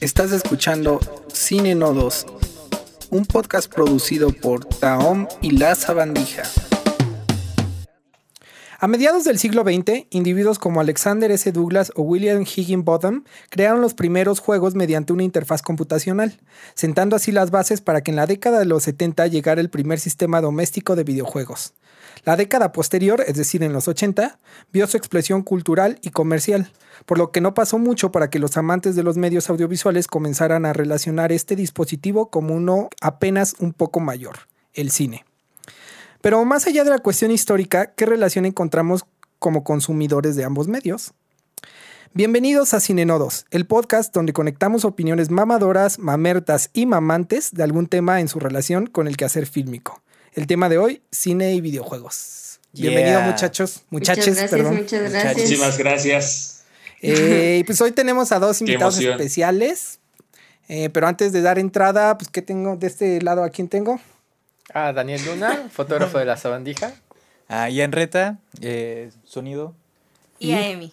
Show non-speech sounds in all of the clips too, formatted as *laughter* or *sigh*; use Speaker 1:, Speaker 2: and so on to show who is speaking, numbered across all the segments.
Speaker 1: Estás escuchando Cine Nodos, un podcast producido por Taom y La Sabandija. A mediados del siglo XX, individuos como Alexander S. Douglas o William Higginbotham crearon los primeros juegos mediante una interfaz computacional, sentando así las bases para que en la década de los 70 llegara el primer sistema doméstico de videojuegos. La década posterior, es decir, en los 80, vio su expresión cultural y comercial, por lo que no pasó mucho para que los amantes de los medios audiovisuales comenzaran a relacionar este dispositivo como uno apenas un poco mayor, el cine. Pero más allá de la cuestión histórica, ¿qué relación encontramos como consumidores de ambos medios? Bienvenidos a Cinenodos, el podcast donde conectamos opiniones mamadoras, mamertas y mamantes de algún tema en su relación con el quehacer fílmico. El tema de hoy, cine y videojuegos. Bienvenido muchachos, muchaches,
Speaker 2: muchas gracias,
Speaker 1: perdón.
Speaker 2: Muchas gracias.
Speaker 3: Muchísimas gracias.
Speaker 1: Eh, pues hoy tenemos a dos invitados especiales. Eh, pero antes de dar entrada, pues ¿qué tengo de este lado? ¿A quién tengo?
Speaker 4: Ah, Daniel Luna, fotógrafo de la sabandija.
Speaker 5: Ah, Ian Reta, eh, sonido.
Speaker 6: Y a Emi,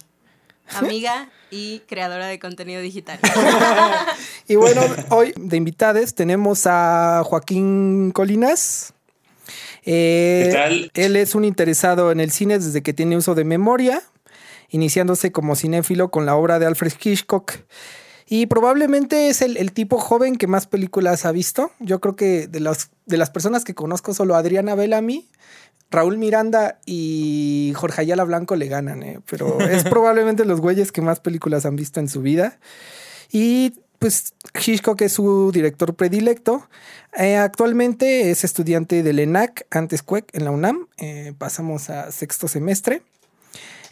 Speaker 6: amiga y creadora de contenido digital. *laughs*
Speaker 1: Y bueno, hoy de invitades tenemos a Joaquín Colinas. Eh,
Speaker 3: ¿Qué tal?
Speaker 1: Él es un interesado en el cine desde que tiene uso de memoria, iniciándose como cinéfilo con la obra de Alfred Hitchcock. Y probablemente es el, el tipo joven que más películas ha visto. Yo creo que de, los, de las personas que conozco, solo Adriana Bellamy, Raúl Miranda y Jorge Ayala Blanco le ganan, ¿eh? pero es *laughs* probablemente los güeyes que más películas han visto en su vida. Y pues Hitchcock es su director predilecto. Eh, actualmente es estudiante del ENAC, antes CUEC, en la UNAM. Eh, pasamos a sexto semestre.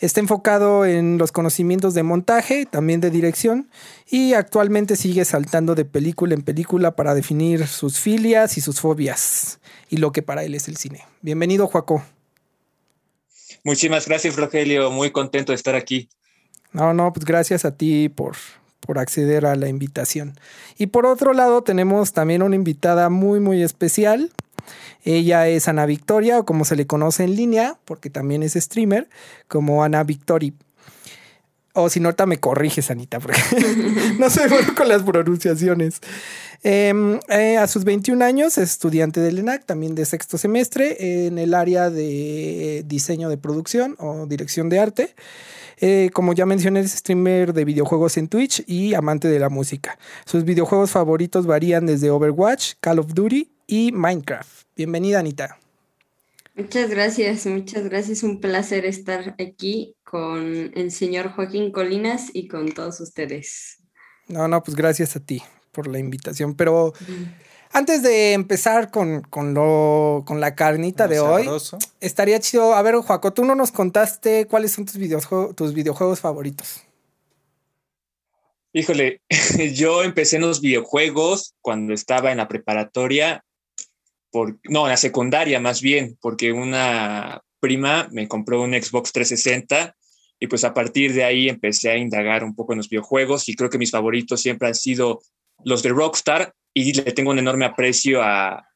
Speaker 1: Está enfocado en los conocimientos de montaje, también de dirección, y actualmente sigue saltando de película en película para definir sus filias y sus fobias, y lo que para él es el cine. Bienvenido, Joaco.
Speaker 3: Muchísimas gracias, Rogelio. Muy contento de estar aquí.
Speaker 1: No, no, pues gracias a ti por, por acceder a la invitación. Y por otro lado, tenemos también una invitada muy, muy especial. Ella es Ana Victoria, o como se le conoce en línea, porque también es streamer, como Ana Victori. O si no, ahorita me corriges, Anita, porque *laughs* no soy bueno con las pronunciaciones. Eh, eh, a sus 21 años es estudiante del ENAC, también de sexto semestre, en el área de diseño de producción o dirección de arte. Eh, como ya mencioné, es streamer de videojuegos en Twitch y amante de la música. Sus videojuegos favoritos varían desde Overwatch, Call of Duty y Minecraft. Bienvenida, Anita.
Speaker 2: Muchas gracias, muchas gracias. Un placer estar aquí con el señor Joaquín Colinas y con todos ustedes.
Speaker 1: No, no, pues gracias a ti por la invitación. Pero antes de empezar con, con, lo, con la carnita de hoy,
Speaker 5: Sabroso.
Speaker 1: estaría chido. A ver, Joaco, tú no nos contaste cuáles son tus, videojue- tus videojuegos favoritos.
Speaker 3: Híjole, *laughs* yo empecé en los videojuegos cuando estaba en la preparatoria, no, en la secundaria más bien, porque una prima me compró un Xbox 360 y pues a partir de ahí empecé a indagar un poco en los videojuegos y creo que mis favoritos siempre han sido los de Rockstar y le tengo un enorme aprecio a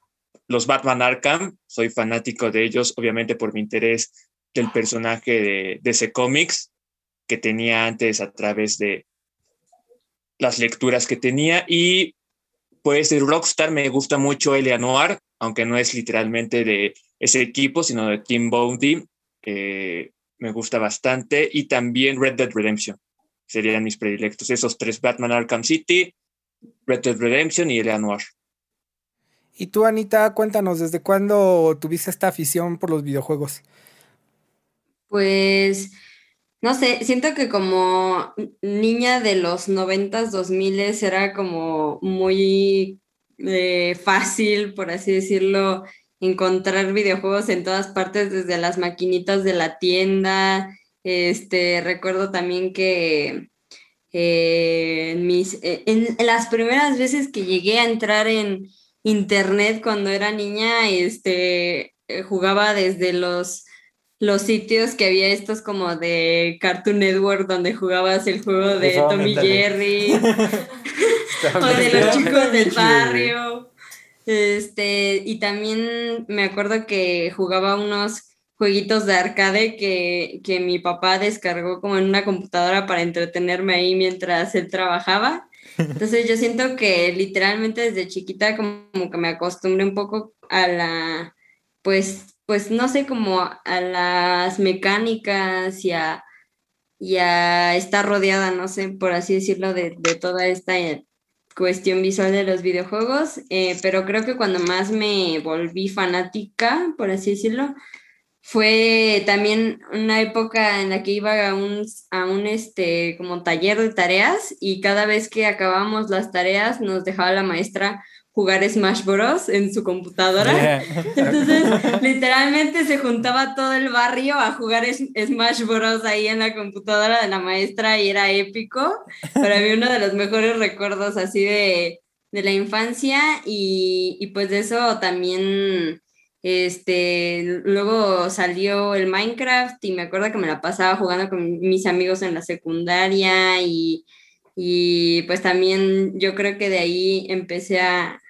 Speaker 3: los Batman Arkham. Soy fanático de ellos, obviamente por mi interés del personaje de DC Comics que tenía antes a través de las lecturas que tenía y pues de Rockstar me gusta mucho Eleanor, aunque no es literalmente de ese equipo, sino de Team Bounty, que me gusta bastante, y también Red Dead Redemption. Serían mis predilectos, esos tres, Batman Arkham City, Red Dead Redemption y Eleanor.
Speaker 1: Y tú, Anita, cuéntanos, ¿desde cuándo tuviste esta afición por los videojuegos?
Speaker 2: Pues, no sé, siento que como niña de los noventas, dos miles era como muy eh, fácil, por así decirlo, encontrar videojuegos en todas partes, desde las maquinitas de la tienda. Este, recuerdo también que eh, mis, eh, en, las primeras veces que llegué a entrar en internet cuando era niña, este, jugaba desde los los sitios que había estos como de Cartoon Network donde jugabas el juego de
Speaker 5: Eso,
Speaker 2: Tommy. Jerry *laughs* *laughs* o de los chicos del barrio. Este, y también me acuerdo que jugaba unos jueguitos de arcade que, que mi papá descargó como en una computadora para entretenerme ahí mientras él trabajaba. Entonces yo siento que literalmente desde chiquita como, que me acostumbré un poco a la, pues, pues no sé, como a las mecánicas y a, y a estar rodeada, no sé, por así decirlo, de, toda esta cuestión visual de los videojuegos, eh, pero creo que cuando más me volví fanática, por así decirlo, fue también una época en la que iba a un, a un este, como taller de tareas y cada vez que acabábamos las tareas nos dejaba la maestra jugar Smash Bros. en su computadora. Entonces, literalmente se juntaba todo el barrio a jugar Smash Bros. ahí en la computadora de la maestra y era épico. Para mí uno de los mejores recuerdos así de, de la infancia y, y pues de eso también este, luego salió el Minecraft y me acuerdo que me la pasaba jugando con mis amigos en la secundaria y, y pues también yo creo que de ahí empecé a,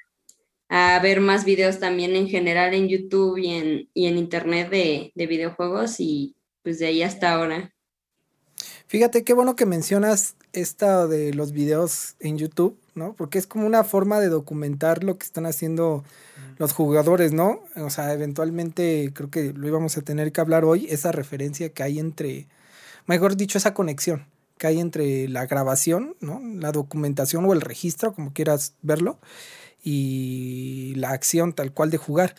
Speaker 2: a ver más videos también en general en YouTube y en, y en internet de, de videojuegos y pues de ahí hasta ahora.
Speaker 1: Fíjate qué bueno que mencionas esta de los videos en YouTube, ¿no? Porque es como una forma de documentar lo que están haciendo los jugadores, ¿no? O sea, eventualmente creo que lo íbamos a tener que hablar hoy, esa referencia que hay entre, mejor dicho, esa conexión que hay entre la grabación, ¿no? La documentación o el registro, como quieras verlo, y la acción tal cual de jugar.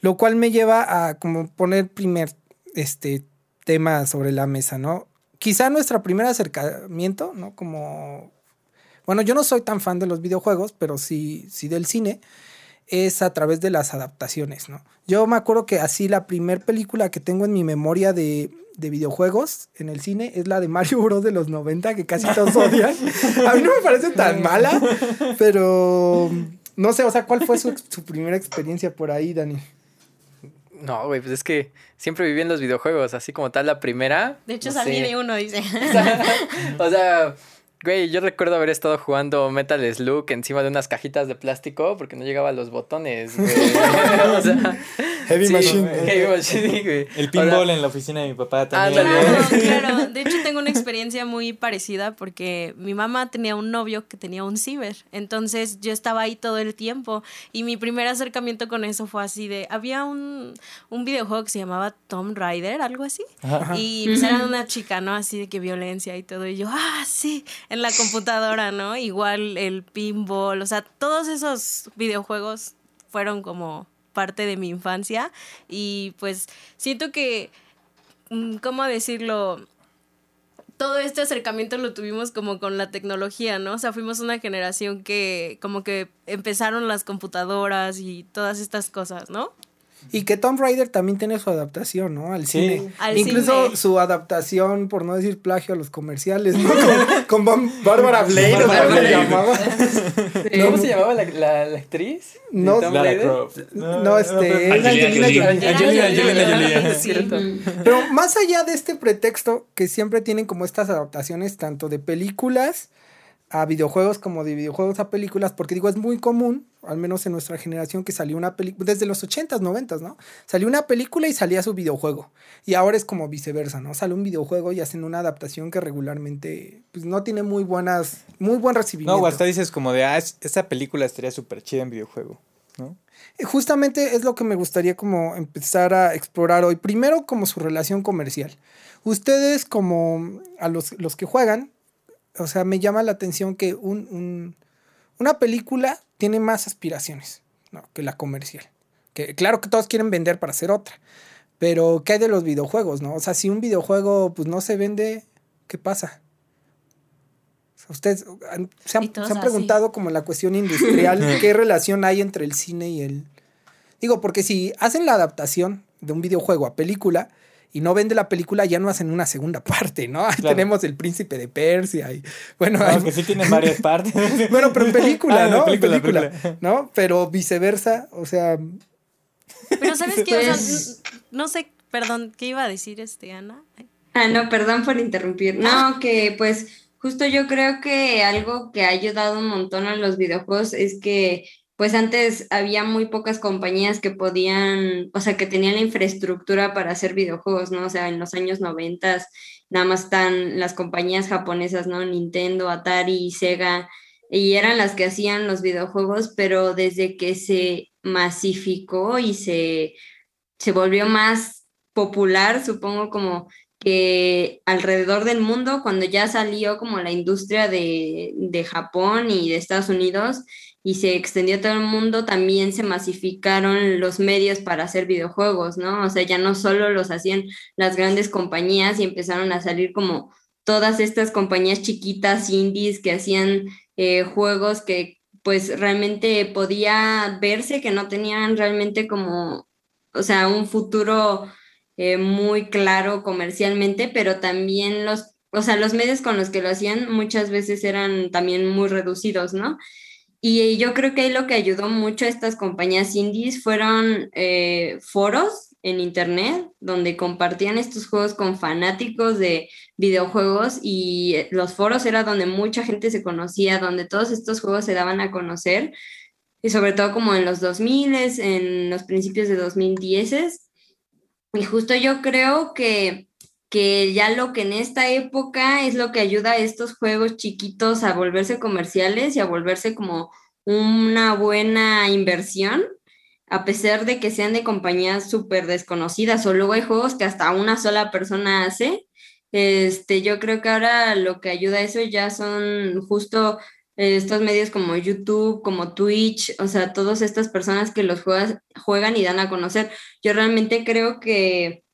Speaker 1: Lo cual me lleva a como poner primer este tema sobre la mesa, ¿no? Quizá nuestro primer acercamiento, ¿no? Como bueno, yo no soy tan fan de los videojuegos, pero sí, sí del cine es a través de las adaptaciones, ¿no? Yo me acuerdo que así la primera película que tengo en mi memoria de, de, videojuegos en el cine es la de Mario Bros. de los 90, que casi todos odian. *laughs* A mí no me parece tan mala, pero no sé, o sea, ¿cuál fue su, su primera experiencia por ahí, Dani?
Speaker 4: No, güey, pues es que siempre viví en los videojuegos, así como tal la primera.
Speaker 6: De hecho, no salí de uno, dice. *laughs*
Speaker 4: o sea, Güey, yo recuerdo haber estado jugando Metal Slug encima de unas cajitas de plástico porque no llegaba a los botones, güey. *laughs* o sea,
Speaker 5: Heavy Machine.
Speaker 4: Heavy Machine, güey.
Speaker 5: El pinball en la oficina de mi papá también.
Speaker 6: Claro, *laughs* *laughs* claro. De hecho, tengo una experiencia muy parecida porque mi mamá tenía un novio que tenía un ciber. Entonces, yo estaba ahí todo el tiempo. Y mi primer acercamiento con eso fue así de... Había un, un videojuego que se llamaba Tomb Raider, algo así. Y pues era una chica, ¿no? Así de que violencia y todo. Y yo, ah, sí en la computadora, ¿no? Igual el pinball, o sea, todos esos videojuegos fueron como parte de mi infancia y pues siento que, mm, ¿cómo decirlo? todo este acercamiento lo tuvimos como con la tecnología, ¿no? O sea, fuimos una generación que como que empezaron las computadoras y todas estas cosas, ¿no?
Speaker 1: Y que Tomb Raider también tiene su adaptación, ¿no? Al cine. Incluso su adaptación, por no decir plagio, a los comerciales, ¿no? *laughs* con, Bárbara Blade, ¿cómo se llamaba?
Speaker 4: ¿Cómo se llamaba la, la, actriz?
Speaker 1: No, no, este. Angelina Jolie. Pero más allá de este pretexto que siempre tienen como estas adaptaciones, tanto de películas a videojuegos como de videojuegos a películas, porque digo, es muy común, al menos en nuestra generación, que salió una película, desde los 80s, 90 ¿no? Salió una película y salía su videojuego. Y ahora es como viceversa, ¿no? Sale un videojuego y hacen una adaptación que regularmente pues, no tiene muy buenas, muy buen recibimiento.
Speaker 5: No, hasta dices como de, ah, esa película estaría súper chida en videojuego, ¿no?
Speaker 1: Eh, justamente es lo que me gustaría como empezar a explorar hoy. Primero como su relación comercial. Ustedes como a los, los que juegan, o sea, me llama la atención que un, una película tiene más aspiraciones que la comercial. Que, claro que todos quieren vender para hacer otra, pero ¿qué hay de los videojuegos? No? O sea, si un videojuego pues, no se vende, ¿qué pasa? ustedes se han, se han preguntado como la cuestión industrial, *laughs* ¿qué relación hay entre el cine y el... Digo, porque si hacen la adaptación de un videojuego a película, y no vende la película, ya no hacen una segunda *laughs* parte, ¿no? Tenemos El Príncipe de Persia y bueno...
Speaker 5: No, que sí tienen varias *laughs* partes.
Speaker 1: bueno, pero en película, *laughs* ah, ¿no? Película, película, ¿no? Pero viceversa, o sea...
Speaker 6: Pero ¿sabes qué? O sea, pues no sé, perdón, ¿qué iba a decir este, Ana?
Speaker 2: Ah, no, perdón por interrumpir. No, ah. que pues justo yo creo que algo que ha ayudado un montón a los videojuegos es que pues antes había muy pocas compañías que podían, o sea, que tenían la infraestructura para hacer videojuegos, ¿no? O sea, en los años 90 nada más están las compañías japonesas, ¿no? Nintendo, Atari, Sega, y eran las que hacían los videojuegos, pero desde que se masificó y se, se volvió más popular, supongo como que alrededor del mundo, cuando ya salió como la industria de, de Japón y de Estados Unidos, y se extendió a todo el mundo, también se masificaron los medios para hacer videojuegos, ¿no? O sea, ya no solo los hacían las grandes compañías y empezaron a salir como todas estas compañías chiquitas, indies, que hacían eh, juegos que pues realmente podía verse que no tenían realmente como, o sea, un futuro eh, muy claro comercialmente, pero también los, o sea, los medios con los que lo hacían muchas veces eran también muy reducidos, ¿no? Y yo creo que lo que ayudó mucho a estas compañías indies fueron eh, foros en internet donde compartían estos juegos con fanáticos de videojuegos y los foros era donde mucha gente se conocía, donde todos estos juegos se daban a conocer y sobre todo como en los 2000, en los principios de 2010. Y justo yo creo que que ya lo que en esta época es lo que ayuda a estos juegos chiquitos a volverse comerciales y a volverse como una buena inversión, a pesar de que sean de compañías súper desconocidas o luego hay juegos que hasta una sola persona hace. Este, yo creo que ahora lo que ayuda a eso ya son justo estos medios como YouTube, como Twitch, o sea, todas estas personas que los juegan y dan a conocer. Yo realmente creo que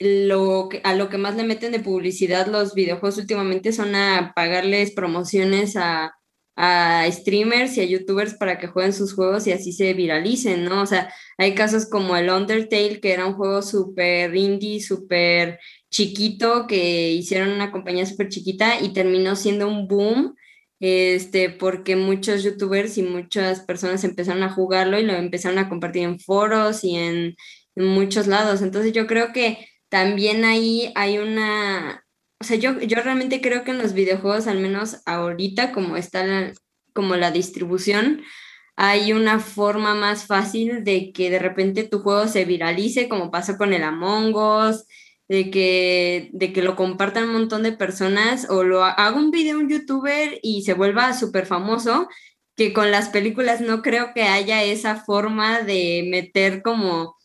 Speaker 2: lo a lo que más le meten de publicidad los videojuegos últimamente son a pagarles promociones a, a streamers y a youtubers para que jueguen sus juegos y así se viralicen, ¿no? O sea, hay casos como el Undertale, que era un juego súper indie, súper chiquito, que hicieron una compañía súper chiquita y terminó siendo un boom, este, porque muchos youtubers y muchas personas empezaron a jugarlo y lo empezaron a compartir en foros y en muchos lados. Entonces yo creo que también ahí hay una, o sea, yo, yo realmente creo que en los videojuegos, al menos ahorita, como está la, como la distribución, hay una forma más fácil de que de repente tu juego se viralice, como pasó con el Among Us, de que, de que lo compartan un montón de personas o lo haga un video un youtuber y se vuelva súper famoso, que con las películas no creo que haya esa forma de meter como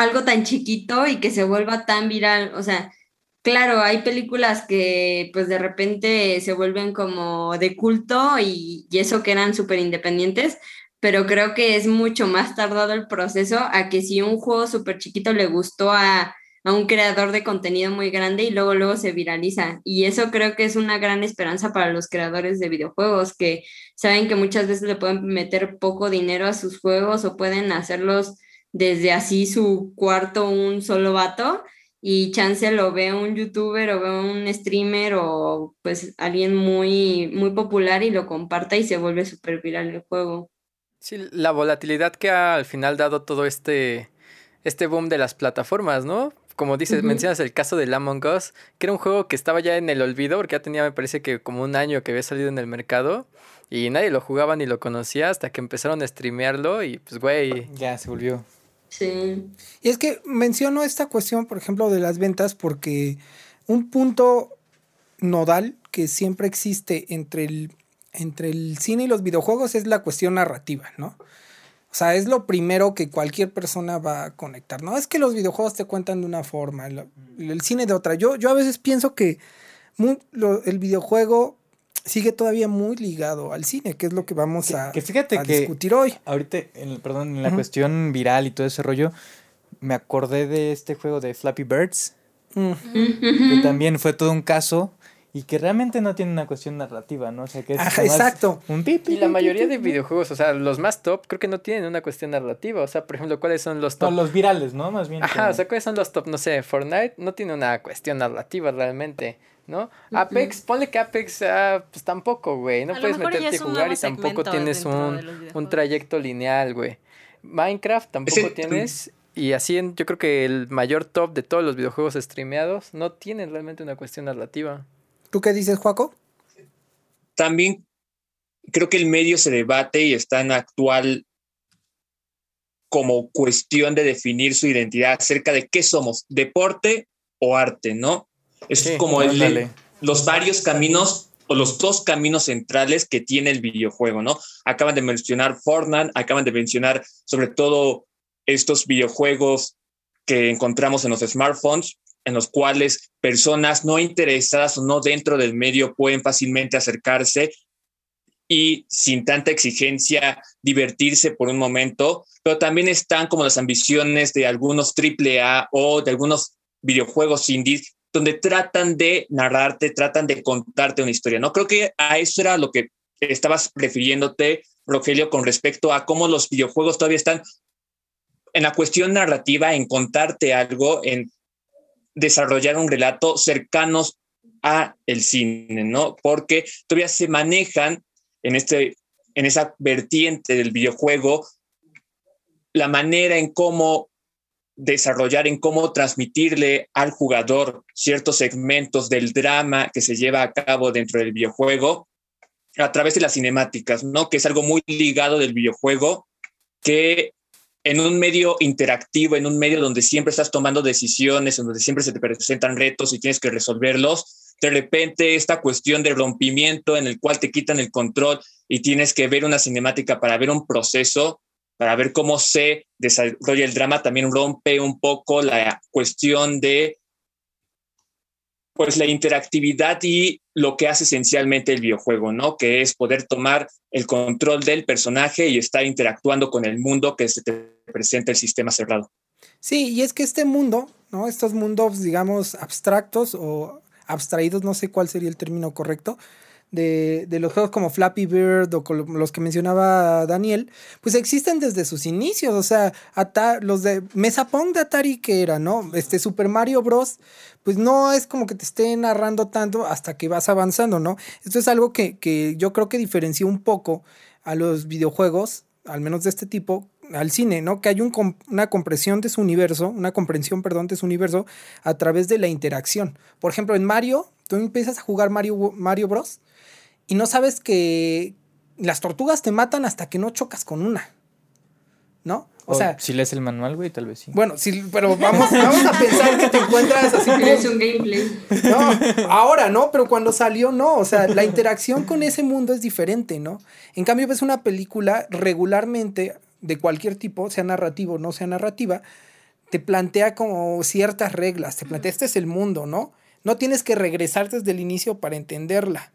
Speaker 2: algo tan chiquito y que se vuelva tan viral. O sea, claro, hay películas que pues de repente se vuelven como de culto y, eso que eran súper independientes, pero creo que es mucho más tardado el proceso a que si un juego súper chiquito le gustó a, a un creador de contenido muy grande y luego luego se viraliza. Y eso creo que es una gran esperanza para los creadores de videojuegos que saben que muchas veces le pueden meter poco dinero a sus juegos o pueden hacerlos desde así su cuarto un solo vato y chance lo ve un youtuber o ve un streamer o pues alguien muy, muy popular y lo comparta y se vuelve súper viral el juego.
Speaker 4: Sí, la volatilidad que ha al final dado todo este, este boom de las plataformas, ¿no? Como dices, mencionas el caso de Among Us, que era un juego que estaba ya en el olvido, porque ya tenía, me parece que como un año que había salido en el mercado, y nadie lo jugaba ni lo conocía hasta que empezaron a streamearlo y pues, güey.
Speaker 5: Ya se volvió.
Speaker 2: Sí.
Speaker 1: Y es que menciono esta cuestión, por ejemplo, de las ventas, porque un punto nodal que siempre existe entre el, entre el cine y los videojuegos es la cuestión narrativa, ¿no? O sea, es lo primero que cualquier persona va a conectar. No es que los videojuegos te cuentan de una forma, el, el cine de otra. Yo, yo a veces pienso que el videojuego sigue todavía muy ligado al cine, que es lo que vamos a,
Speaker 5: que fíjate que
Speaker 1: discutir hoy.
Speaker 5: Ahorita, en, perdón, en la cuestión viral y todo ese rollo, me acordé de este juego de Flappy Birds, que también fue todo un caso y que realmente no tiene una cuestión narrativa, ¿no? O sea, que es
Speaker 1: exacto.
Speaker 5: Un
Speaker 4: y la mayoría de videojuegos, o sea, los más top, creo que no tienen una cuestión narrativa. O sea, por ejemplo, ¿cuáles son los top?
Speaker 5: los virales, ¿no? Más bien.
Speaker 4: Ajá, o sea, ¿cuáles son los top? No sé, Fortnite no tiene una cuestión narrativa realmente. ¿No? Apex, ponle que Apex, ah, pues tampoco, güey. No puedes meterte a jugar y tampoco tienes un, un, trayecto lineal, güey. Minecraft tampoco tienes. Y así yo creo que el mayor top de todos los videojuegos streameados no tienen realmente una cuestión narrativa.
Speaker 1: ¿Tú qué dices, Juaco?
Speaker 3: También creo que el medio se debate y está en actual como cuestión de definir su identidad acerca de qué somos, deporte o arte, ¿no? Es como el, los varios caminos o los dos caminos centrales que tiene el videojuego, ¿no? Acaban de mencionar Fortnite, acaban de mencionar sobre todo estos videojuegos que encontramos en los smartphones, en los cuales personas no interesadas o no dentro del medio pueden fácilmente acercarse y sin tanta exigencia divertirse por un momento, pero también están como las ambiciones de algunos AAA o de algunos videojuegos indie donde tratan de narrarte, tratan de contarte una historia. No creo que a eso era lo que estabas refiriéndote, Rogelio, con respecto a cómo los videojuegos todavía están en la cuestión narrativa, en contarte algo, en desarrollar un relato cercanos a el cine, ¿no? Porque todavía se manejan en este en esa vertiente del videojuego la manera en cómo desarrollar, en cómo transmitirle al jugador ciertos segmentos del drama que se lleva a cabo dentro del videojuego a través de las cinemáticas, ¿no? Que es algo muy ligado del videojuego que en un medio interactivo, en un medio donde siempre estás tomando decisiones, en donde siempre se te presentan retos y tienes que resolverlos, de repente esta cuestión de rompimiento en el cual te quitan el control y tienes que ver una cinemática para ver un proceso, para ver cómo se desarrolla el drama, también rompe un poco la cuestión de pues la interactividad y lo que hace esencialmente el videojuego, ¿no? Que es poder tomar el control del personaje y estar interactuando con el mundo que se te presenta el sistema cerrado.
Speaker 1: Sí, y es que este mundo, ¿no? Estos mundos, digamos, abstractos o abstraídos, no sé cuál sería el término correcto, de, los juegos como Flappy Bird o los que mencionaba Daniel, pues existen desde sus inicios. O sea, los de Mesa Pong de Atari que era, ¿no? Este Super Mario Bros. Pues no es como que te esté narrando tanto hasta que vas avanzando, ¿no? Esto es algo que, que yo creo que diferencia un poco a los videojuegos, al menos de este tipo, al cine, ¿no? Que hay un, una compresión de su universo, una comprensión, perdón, de su universo a través de la interacción. Por ejemplo, en Mario, tú empiezas a jugar Mario, Mario Bros y no sabes que las tortugas te matan hasta que no chocas con una. ¿No?
Speaker 5: O, sea, si lees el manual, güey, tal vez sí.
Speaker 1: Bueno, sí, pero vamos, vamos a pensar que te encuentras así.
Speaker 2: Es un gameplay.
Speaker 1: No, ahora no, pero cuando salió no, o sea, la interacción con ese mundo es diferente, ¿no? En cambio ves una película regularmente de cualquier tipo, sea narrativo o no sea narrativa, te plantea como ciertas reglas, te plantea este es el mundo, ¿no? No tienes que regresar desde el inicio para entenderla.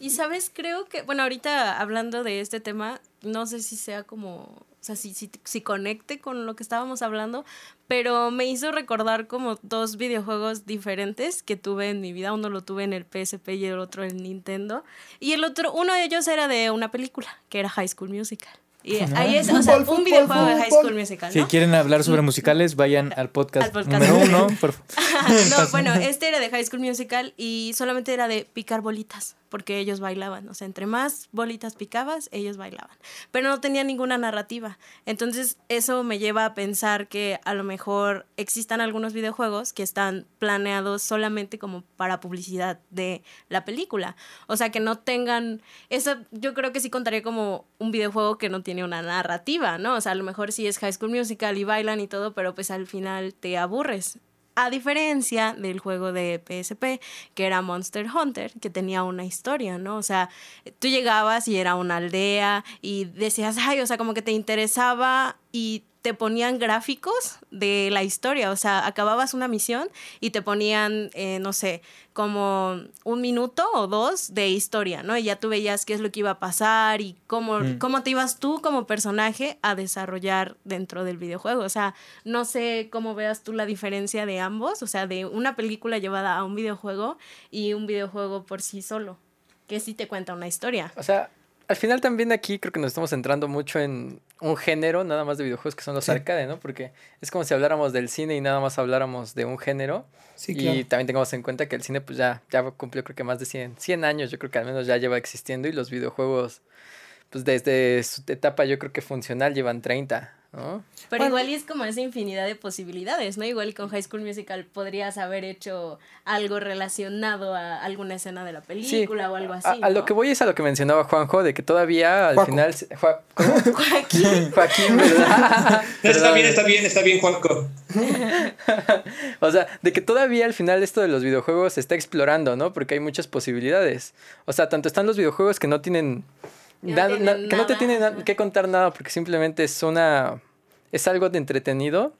Speaker 6: Y sabes, creo que, bueno, ahorita hablando de este tema, no sé si sea como, o sea, si, si, si conecte con lo que estábamos hablando, pero me hizo recordar como dos videojuegos diferentes que tuve en mi vida. Uno lo tuve en el PSP y el otro en Nintendo. Y el otro, uno de ellos era de una película, que era High School Musical. Y ahí es, o sea, un videojuego de High School Musical.
Speaker 5: Si quieren hablar sobre musicales, vayan *laughs* al podcast, número *laughs* uno. *laughs*
Speaker 6: no, bueno, este era de High School Musical y solamente era de picar bolitas porque ellos bailaban. O sea, entre más bolitas picabas, ellos bailaban. Pero no tenía ninguna narrativa. Entonces, eso me lleva a pensar que a lo mejor existan algunos videojuegos que están planeados solamente como para publicidad de la película. O sea, que no tengan. Eso yo creo que sí contaría como un videojuego que no tiene una narrativa, ¿no? O sea, a lo mejor sí es High School Musical y bailan y todo, pero pues al final te aburres. A diferencia del juego de PSP, que era Monster Hunter, que tenía una historia, ¿no? O sea, tú llegabas y era una aldea y decías, ay, o sea, como que te interesaba y te ponían gráficos de la historia, o sea, acababas una misión y te ponían, eh, no sé, como un minuto o dos de historia, ¿no? Y ya tú veías qué es lo que iba a pasar y cómo, mm. cómo te ibas tú como personaje a desarrollar dentro del videojuego. O sea, no sé cómo veas tú la diferencia de ambos, o sea, de una película llevada a un videojuego y un videojuego por sí solo, que sí te cuenta una historia.
Speaker 4: O sea, al final también aquí creo que nos estamos centrando mucho en un género, nada más de videojuegos que son los arcade, ¿no? Porque es como si habláramos del cine y nada más habláramos de un género. Sí, y también tengamos en cuenta que el cine pues ya, ya cumplió creo que más de 100, 100 años, yo creo que al menos ya lleva existiendo y los videojuegos pues desde su etapa yo creo que funcional llevan 30.
Speaker 6: Pero igual y es como esa infinidad de posibilidades, ¿no? Igual con High School Musical podrías haber hecho algo relacionado a alguna escena de la película o algo así.
Speaker 4: A, lo que voy es a lo que mencionaba Juanjo, de que todavía al final... *laughs* Joaquín. Joaquín, ¿verdad? *laughs*
Speaker 3: está bien, está bien, está bien, Juanjo. *laughs*
Speaker 4: o sea, de que todavía al final esto de los videojuegos se está explorando, ¿no? Porque hay muchas posibilidades. O sea, tanto están los videojuegos que no tienen... que no te tienen que contar nada porque simplemente es una es algo de entretenido.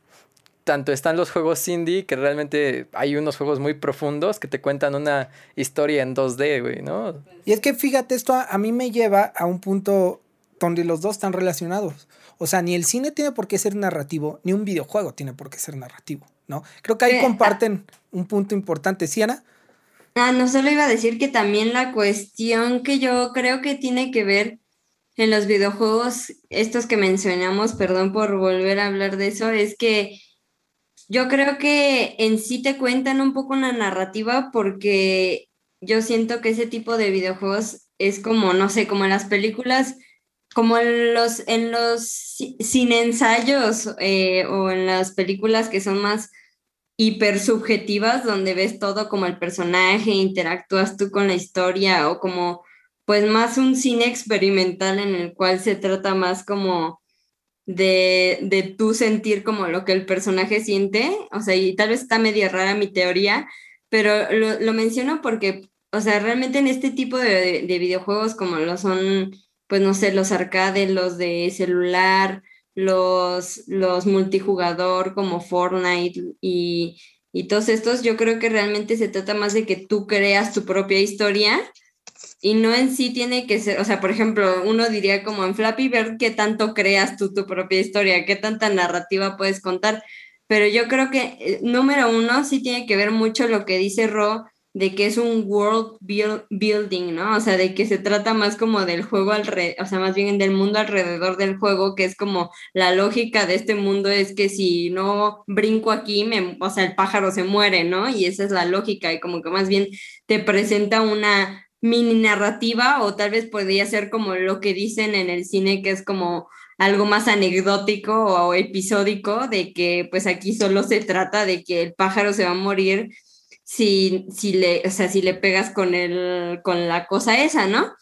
Speaker 4: Tanto están los juegos indie, que realmente hay unos juegos muy profundos que te cuentan una historia en 2D, güey, ¿no?
Speaker 1: Y es que fíjate, esto a, mí me lleva a un punto donde los dos están relacionados. O sea, ni el cine tiene por qué ser narrativo, ni un videojuego tiene por qué ser narrativo, ¿no? Creo que ahí comparten un punto importante. ¿Sí, Ana?
Speaker 2: Ah, no solo iba a decir que también la cuestión que yo creo que tiene que ver en los videojuegos, estos que mencionamos, perdón por volver a hablar de eso, es que yo creo que en sí te cuentan un poco una narrativa porque yo siento que ese tipo de videojuegos es como, no sé, como en las películas, como en los, en los sin ensayos eh, o en las películas que son más hiper subjetivas, donde ves todo como el personaje, interactúas tú con la historia o como pues más un cine experimental en el cual se trata más como de, de tú sentir como lo que el personaje siente, o sea, y tal vez está media rara mi teoría, pero lo, menciono porque, o sea, realmente en este tipo de, videojuegos como lo son, pues no sé, los arcades, los de celular, los, los multijugador como Fortnite y, y todos estos, yo creo que realmente se trata más de que tú creas tu propia historia y no en sí tiene que ser, o sea, por ejemplo, uno diría como en Flappy Bird, ¿qué tanto creas tú tu propia historia? ¿Qué tanta narrativa puedes contar? Pero yo creo que, eh, número uno, sí tiene que ver mucho lo que dice Ro, de que es un world building, ¿no? O sea, de que se trata más como del juego alrededor, o sea, más bien del mundo alrededor del juego, que es como la lógica de este mundo es que si no brinco aquí, me, o sea, el pájaro se muere, ¿no? Y esa es la lógica y como que más bien te presenta una mini narrativa o tal vez podría ser como lo que dicen en el cine que es como algo más anecdótico o episódico de que pues aquí solo se trata de que el pájaro se va a morir si, si le, o sea, si le pegas con el, con la cosa esa, ¿no?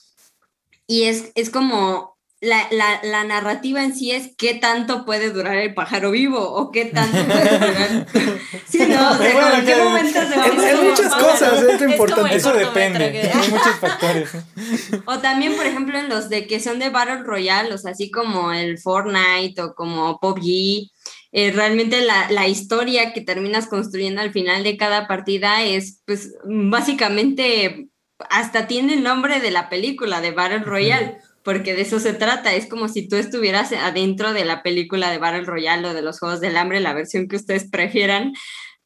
Speaker 2: Y es, es como la, la, la, narrativa en sí es qué tanto puede durar el pájaro vivo o qué tanto puede durar. *laughs* sí, no, o sea, qué momento se va a
Speaker 1: Hay muchas cosas, es, importante.
Speaker 5: Eso depende, hay muchos factores. *laughs*
Speaker 2: O también, por ejemplo, en los de que son de Battle Royale, o sea, así como el Fortnite o como PUBG, eh, realmente la, la, historia que terminas construyendo al final de cada partida es, pues, básicamente, hasta tiene el nombre de la película de Battle Royale porque de eso se trata. Es como si tú estuvieras adentro de la película de Battle Royale o de los Juegos del Hambre, la versión que ustedes *laughs* prefieran.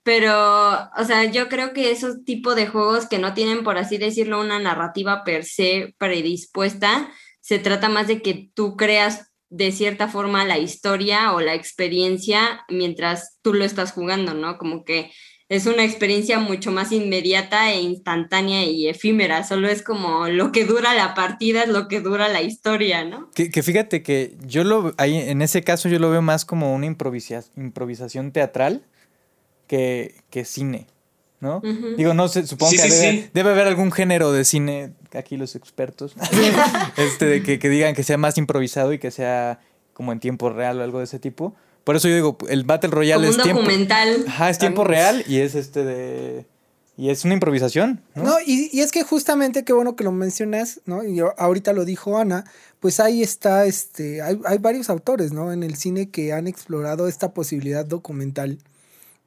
Speaker 2: Pero, o sea, yo creo que esos tipos de juegos que no tienen, por así decirlo, una narrativa per se predispuesta, se trata más de que tú creas de cierta forma la historia o la experiencia mientras tú lo estás jugando, ¿no? Como que es una experiencia mucho más inmediata e instantánea y efímera. Solo es como lo que dura la partida, es lo que dura la historia, ¿no?
Speaker 5: Que, fíjate que yo lo, ahí, en ese caso yo lo veo más como una improvisación teatral que, que cine, ¿no? Digo, no sé, supongo que debe, haber algún género de cine, aquí los expertos, *laughs* este, de que, que digan que sea más improvisado y que sea como en tiempo real o algo de ese tipo. Por eso yo digo, el Battle Royale es tiempo. Ajá, es tiempo real y es este de. Y es una improvisación.
Speaker 1: No, y, es que justamente qué bueno que lo mencionas, ¿no? Y ahorita lo dijo Ana, pues ahí está, este, hay, hay varios autores, ¿no? En el cine que han explorado esta posibilidad documental,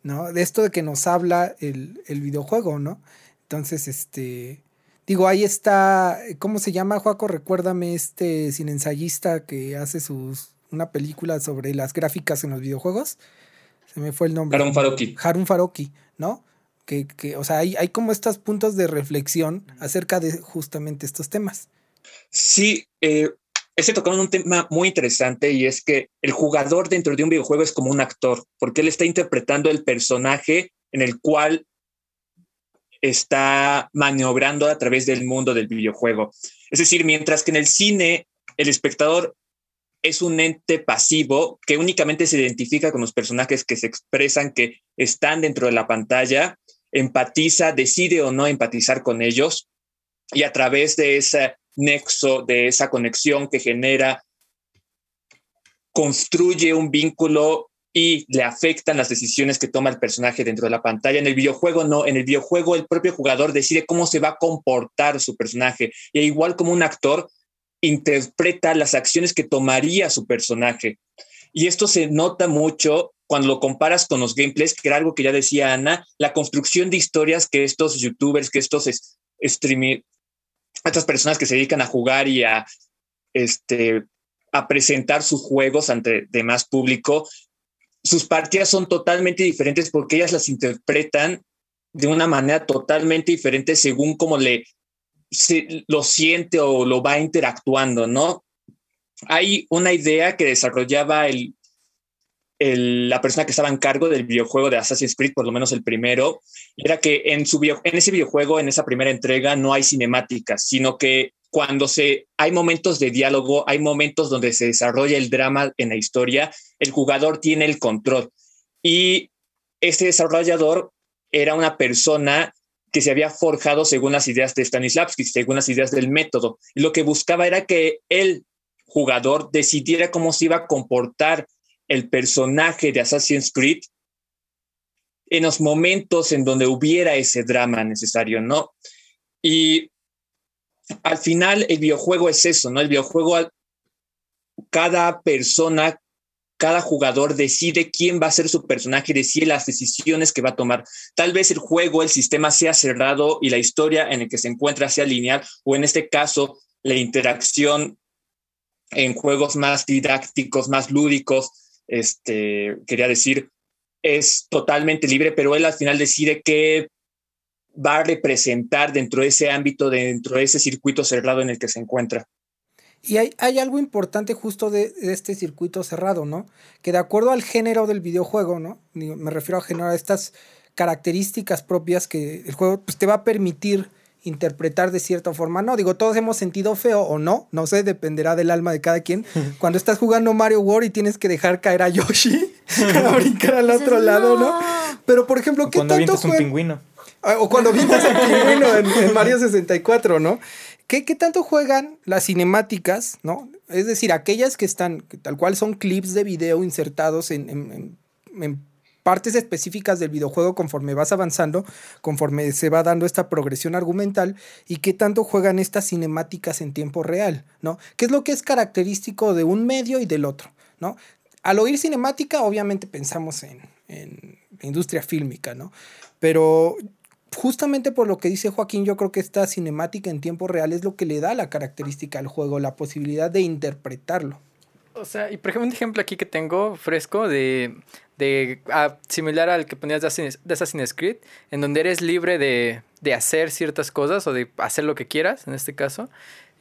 Speaker 1: ¿no? De esto de que nos habla el, el videojuego, ¿no? Entonces, este, digo, ahí está, ¿cómo se llama, Juaco? Recuérdame este cine ensayista que hace sus una película sobre las gráficas en los videojuegos. Se me fue el nombre.
Speaker 3: Harun Faroki.
Speaker 1: Harun Faroki, ¿no? Que, que, o sea, hay, hay como estos puntos de reflexión acerca de justamente estos temas.
Speaker 3: Sí, eh, ese tocó un tema muy interesante y es que el jugador dentro de un videojuego es como un actor, porque él está interpretando el personaje en el cual está maniobrando a través del mundo del videojuego. Es decir, mientras que en el cine el espectador es un ente pasivo que únicamente se identifica con los personajes que se expresan, que están dentro de la pantalla, empatiza, decide o no empatizar con ellos y a través de ese nexo, de esa conexión que genera, construye un vínculo y le afectan las decisiones que toma el personaje dentro de la pantalla. En el videojuego no, en el videojuego el propio jugador decide cómo se va a comportar su personaje y igual como un actor interpreta las acciones que tomaría su personaje. Y esto se nota mucho cuando lo comparas con los gameplays, que era algo que ya decía Ana, la construcción de historias que estos youtubers, que estos streamers, estas personas que se dedican a jugar y a, este, a presentar sus juegos ante demás público, sus partidas son totalmente diferentes porque ellas las interpretan de una manera totalmente diferente según cómo le lo siente o lo va interactuando, ¿no? Hay una idea que desarrollaba el, la persona que estaba en cargo del videojuego de Assassin's Creed, por lo menos el primero, era que en, su en ese videojuego, en esa primera entrega, no hay cinemáticas, sino que cuando se, hay momentos de diálogo, hay momentos donde se desarrolla el drama en la historia, el jugador tiene el control. Y este desarrollador era una persona que se había forjado según las ideas de Stanislavski, según las ideas del método. Y lo que buscaba era que el jugador decidiera cómo se iba a comportar el personaje de Assassin's Creed en los momentos en donde hubiera ese drama necesario, ¿no? Y al final el videojuego es eso, ¿no? El videojuego, cada persona, cada jugador decide quién va a ser su personaje, decide las decisiones que va a tomar. Tal vez el juego, el sistema sea cerrado y la historia en la que se encuentra sea lineal, o en este caso, la interacción en juegos más didácticos, más lúdicos, este, quería decir, es totalmente libre, pero él al final decide qué va a representar dentro de ese ámbito, dentro de ese circuito cerrado en el que se encuentra.
Speaker 1: Y hay, algo importante justo de, este circuito cerrado, ¿no? Que de acuerdo al género del videojuego, ¿no? Me refiero a generar estas características propias que el juego pues, te va a permitir interpretar de cierta forma. No, digo, todos hemos sentido feo o no, no sé, dependerá del alma de cada quien. *laughs* Cuando estás jugando Mario World y tienes que dejar caer a Yoshi *laughs* para brincar al otro lado, ¿no? Pero por ejemplo,
Speaker 5: ¿qué cuando tanto un pingüino.
Speaker 1: Ah, o cuando vienes al *laughs* pingüino en, Mario 64, ¿no? ¿Qué, ¿Qué, tanto juegan las cinemáticas, ¿no? Es decir, aquellas que están, tal cual son clips de video insertados en, en, en partes específicas del videojuego conforme vas avanzando, conforme se va dando esta progresión argumental y qué tanto juegan estas cinemáticas en tiempo real, ¿no? ¿Qué es lo que es característico de un medio y del otro, ¿no? Al oír cinemática, obviamente pensamos en, en industria fílmica, ¿no? Pero justamente por lo que dice Joaquín, yo creo que esta cinemática en tiempo real es lo que le da la característica al juego, la posibilidad de interpretarlo.
Speaker 4: O sea, y por ejemplo, un ejemplo aquí que tengo fresco de, de ah, similar al que ponías de Assassin's, Creed, en donde eres libre de, de hacer ciertas cosas o de hacer lo que quieras, en este caso.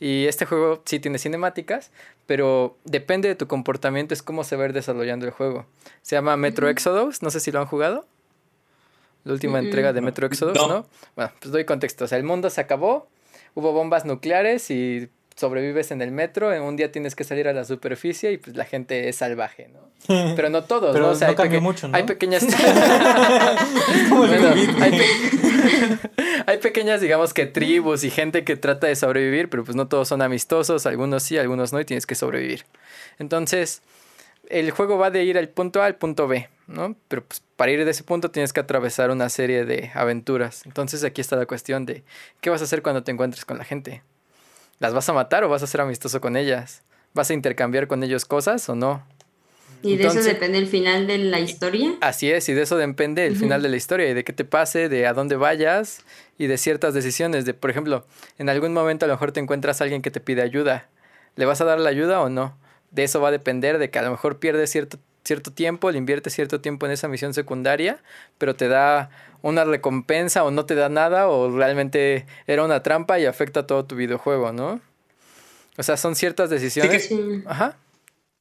Speaker 4: Y este juego sí tiene cinemáticas, pero depende de tu comportamiento, es cómo se va a ir desarrollando el juego. Se llama Metro Exodus, no sé si lo han jugado la última entrega de Metro Exodus, no. Bueno, pues doy contexto. O sea, el mundo se acabó, hubo bombas nucleares y sobrevives en el metro, en un día tienes que salir a la superficie y pues la gente es salvaje, ¿no? *laughs* Pero no todos, ¿no? O sea, hay, mucho, ¿no? hay pequeñas... *laughs* *laughs* hay, hay, pequeñas, digamos que tribus y gente que trata de sobrevivir, pero pues no todos son amistosos, algunos sí, algunos no, y tienes que sobrevivir. Entonces, el juego va de ir al punto A al punto B, ¿no? Pero pues para ir de ese punto tienes que atravesar una serie de aventuras. Entonces aquí está la cuestión de qué vas a hacer cuando te encuentres con la gente. ¿Las vas a matar o vas a ser amistoso con ellas? ¿Vas a intercambiar con ellos cosas o no?
Speaker 2: ¿Y de eso depende el final de la historia?
Speaker 4: Así es, y de eso depende el final de la historia, y de qué te pase, de a dónde vayas, y de ciertas decisiones. De, por ejemplo, en algún momento a lo mejor te encuentras a alguien que te pide ayuda. ¿Le vas a dar la ayuda o no? de eso va a depender de que a lo mejor pierdes cierto, cierto tiempo, le inviertes cierto tiempo en esa misión secundaria, pero te da una recompensa o no te da nada o realmente era una trampa y afecta todo tu videojuego, ¿no? O sea, son ciertas decisiones. Ajá.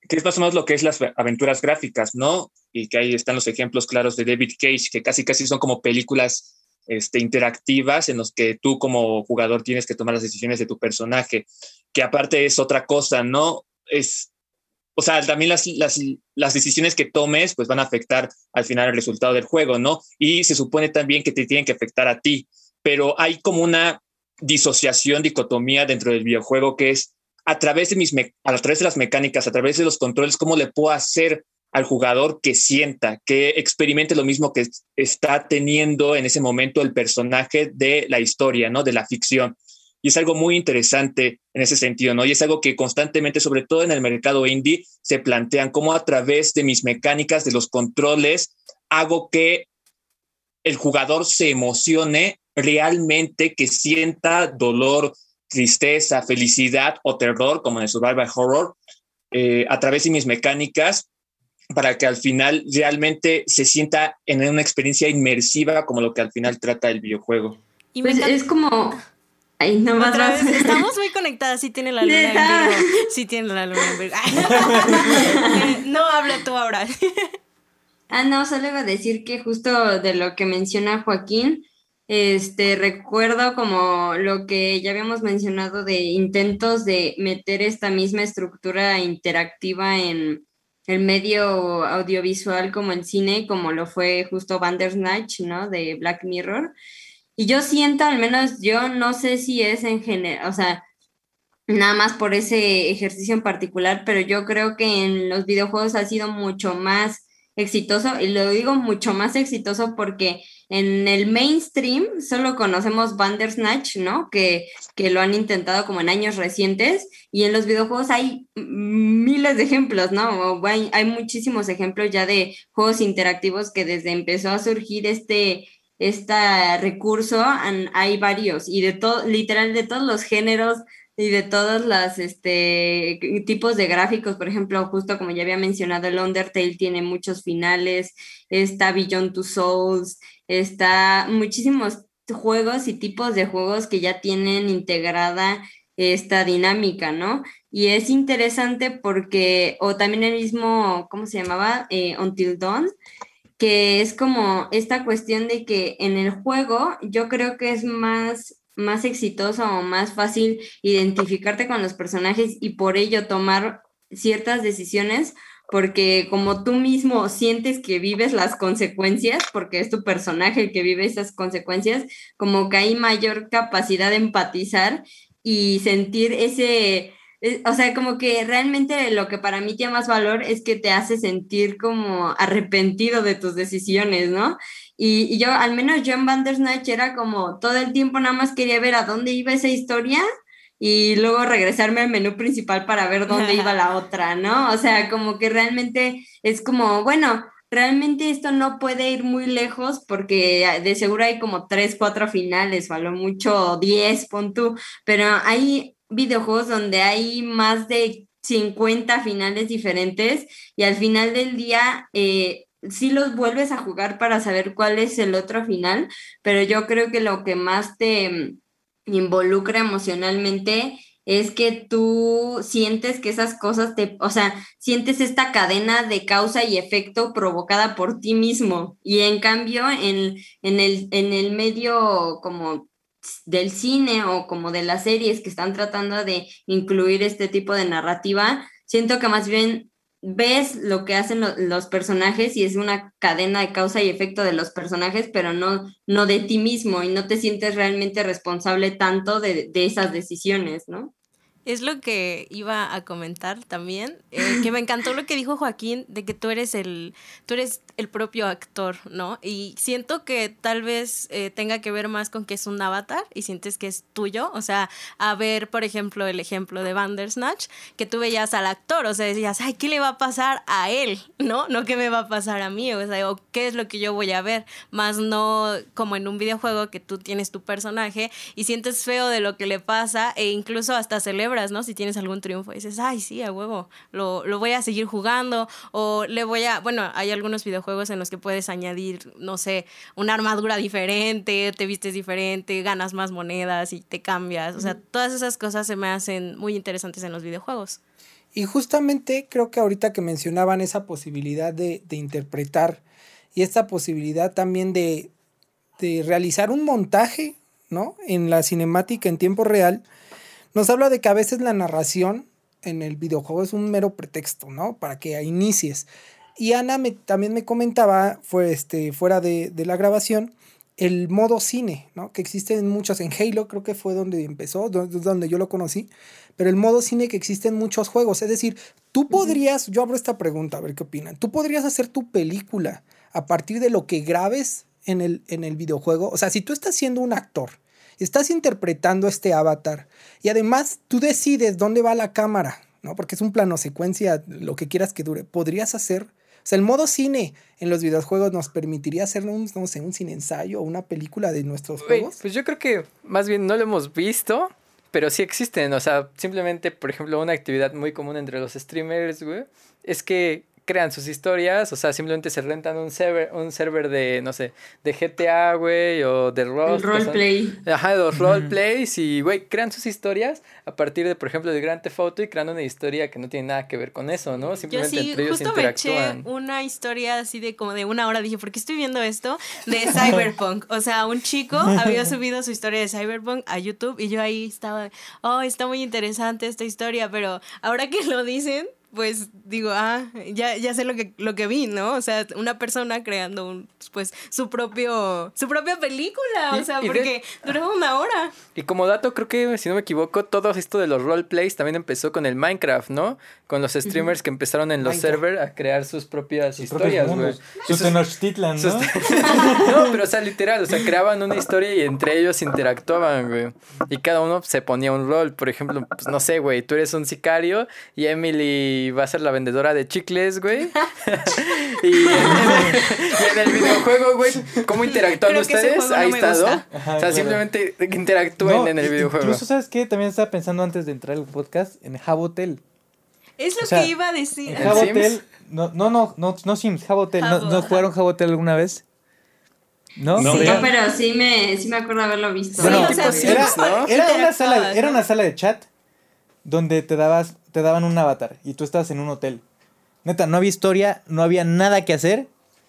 Speaker 3: Que es más o menos lo que es las aventuras gráficas, ¿no? Y que ahí están los ejemplos claros de David Cage, que casi casi son como películas este, interactivas en los que tú como jugador tienes que tomar las decisiones de tu personaje, que aparte es otra cosa, ¿no? Es o sea, también las, las, las, decisiones que tomes pues van a afectar al final el resultado del juego, ¿no? Y se supone también que te tienen que afectar a ti, pero hay como una disociación, dicotomía dentro del videojuego que es a través de mis a través de las mecánicas, a través de los controles, cómo le puedo hacer al jugador que sienta, que experimente lo mismo que está teniendo en ese momento el personaje de la historia, ¿no? De la ficción. Y es algo muy interesante en ese sentido, ¿no? Y es algo que constantemente, sobre todo en el mercado indie, se plantean cómo a través de mis mecánicas, de los controles, hago que el jugador se emocione realmente, que sienta dolor, tristeza, felicidad o terror, como en el survival horror, eh, a través de mis mecánicas, para que al final realmente se sienta en una experiencia inmersiva como lo que al final trata el videojuego.
Speaker 2: Y pues es como Ay, no más
Speaker 6: Estamos muy conectadas. Sí tiene la luna en Virgo. Sí tiene la luna en Virgo. *laughs* no habla tú ahora.
Speaker 2: ah, no, solo iba a decir que justo de lo que menciona Joaquín, este, recuerdo como lo que ya habíamos mencionado de intentos de meter esta misma estructura interactiva en el medio audiovisual como el cine, como lo fue justo Bandersnatch, ¿no? De Black Mirror. Y yo siento, al menos yo no sé si es en general, o sea, nada más por ese ejercicio en particular, pero yo creo que en los videojuegos ha sido mucho más exitoso, y lo digo mucho más exitoso porque en el mainstream solo conocemos Bandersnatch, ¿no? Que, que lo han intentado como en años recientes, y en los videojuegos hay miles de ejemplos, ¿no? Hay, hay muchísimos ejemplos ya de juegos interactivos que desde empezó a surgir este este recurso, hay varios y de todo, literal, de todos los géneros y de todos los este, tipos de gráficos, por ejemplo, justo como ya había mencionado, el Undertale tiene muchos finales, está Beyond Two Souls, está muchísimos juegos y tipos de juegos que ya tienen integrada esta dinámica, ¿no? Y es interesante porque, o también el mismo, ¿cómo se llamaba? Eh, Until Dawn, que es como esta cuestión de que en el juego yo creo que es más más exitoso o más fácil identificarte con los personajes y por ello tomar ciertas decisiones porque como tú mismo sientes que vives las consecuencias, porque es tu personaje el que vive esas consecuencias, como que hay mayor capacidad de empatizar y sentir ese, o sea, como que realmente lo que para mí tiene más valor es que te hace sentir como arrepentido de tus decisiones, ¿no? Y, yo, al menos yo en Bandersnatch era como todo el tiempo nada más quería ver a dónde iba esa historia y luego regresarme al menú principal para ver dónde iba la *laughs* otra, ¿no? O sea, como que realmente es como, bueno, realmente esto no puede ir muy lejos porque de seguro hay como tres, cuatro finales o a lo mucho diez, pon tú, pero hay videojuegos donde hay más de 50 finales diferentes y al final del día eh, sí los vuelves a jugar para saber cuál es el otro final, pero yo creo que lo que más te mm, involucra emocionalmente es que tú sientes que esas cosas te, o sea, sientes esta cadena de causa y efecto provocada por ti mismo. Y en cambio, en, en, el, en el medio como del cine o como de las series que están tratando de incluir este tipo de narrativa, siento que más bien ves lo que hacen los personajes y es una cadena de causa y efecto de los personajes, pero no, no de ti mismo y no te sientes realmente responsable tanto de, de esas decisiones, ¿no?
Speaker 6: Es lo que iba a comentar también, eh, que me encantó lo que dijo Joaquín de que tú eres el, tú eres el propio actor, ¿no? Y siento que tal vez eh, tenga que ver más con que es un avatar y sientes que es tuyo, o sea, a ver, por ejemplo, el ejemplo de Bandersnatch, que tú veías al actor, o sea, decías, ay, ¿qué le va a pasar a él? ¿No? No qué me va a pasar a mí, o sea, qué es lo que yo voy a ver, más no como en un videojuego que tú tienes tu personaje y sientes feo de lo que le pasa e incluso hasta celebras ¿no? Si tienes algún triunfo, dices, ay, sí, a huevo, lo, lo voy a seguir jugando o le voy a, bueno, hay algunos videojuegos en los que puedes añadir, no sé, una armadura diferente, te vistes diferente, ganas más monedas y te cambias, o sea, todas esas cosas se me hacen muy interesantes en los videojuegos.
Speaker 1: Y justamente creo que ahorita que mencionaban esa posibilidad de, de interpretar y esta posibilidad también de, de realizar un montaje, ¿no? En la cinemática en tiempo real, nos habla de que a veces la narración en el videojuego es un mero pretexto, ¿no? Para que inicies. Y Ana me, también me comentaba, fue este, fuera de, la grabación, el modo cine, ¿no? Que existe en muchos, en Halo creo que fue donde empezó, donde, yo lo conocí, pero el modo cine que existe en muchos juegos, es decir, tú podrías, yo abro esta pregunta, a ver qué opinan, tú podrías hacer tu película a partir de lo que grabes en el, en el videojuego, o sea, si tú estás siendo un actor, estás interpretando este avatar y además tú decides dónde va la cámara, ¿no? Porque es un plano secuencia, lo que quieras que dure, podrías hacer sea, el modo cine en los videojuegos nos permitiría hacer un, no sé, un cine ensayo o una película de nuestros juegos.
Speaker 4: Pues yo creo que más bien no lo hemos visto, pero sí existen. O sea, simplemente, por ejemplo, una actividad muy común entre los streamers, güey, es que crean sus historias, o sea, simplemente se rentan un server, un server de, no sé, de GTA, güey, o de
Speaker 2: Rust. roleplay.
Speaker 4: Ajá, los roleplays y, güey, crean sus historias a partir de, por ejemplo, de Grand Theft Auto y crean una historia que no tiene nada que ver con eso, ¿no?
Speaker 6: Simplemente Yo sí, entre ellos justo me eché una historia así de como de una hora, dije, ¿por qué estoy viendo esto? De Cyberpunk. o sea, un chico había subido su historia de Cyberpunk a YouTube y yo ahí estaba, oh, está muy interesante esta historia, pero ahora que lo dicen, pues digo, ah, ya, ya sé lo que, lo que vi, ¿no? O sea, una persona creando un, pues su propio, su propia película, o sea, porque duró una hora.
Speaker 4: Y como dato, creo que, si no me equivoco, todo esto de los roleplays también empezó con el Minecraft, ¿no? Con los streamers que empezaron en los servers a crear sus propias historias, güey.
Speaker 5: Sus Tenochtitlan, ¿no? *laughs*
Speaker 4: no, pero o sea, literal, o sea, creaban una historia y entre ellos interactuaban, güey. Y cada uno se ponía un rol, por ejemplo, pues no sé, güey, tú eres un sicario y Emily va a ser la vendedora de chicles, güey. *laughs* *laughs* y, en, el videojuego, güey, ¿cómo interactúan ustedes? Ahí está, ¿no? o sea, simplemente interactúen en el videojuego.
Speaker 5: Incluso, ¿sabes qué? También estaba pensando antes de entrar al podcast en Jabotel.
Speaker 6: Es lo que iba a decir.
Speaker 5: Jabotel, no, no, no, no, no Sims, Jabotel. ¿No, ¿No jugaron Jabotel alguna vez?
Speaker 2: ¿No? No, pero sí me, sí me acuerdo haberlo visto. Bueno,
Speaker 5: sí, o sea, *laughs* era, era, una sala, era una sala de chat donde te dabas te daban un avatar y tú estabas en un hotel. Neta, no había historia, no había nada que hacer.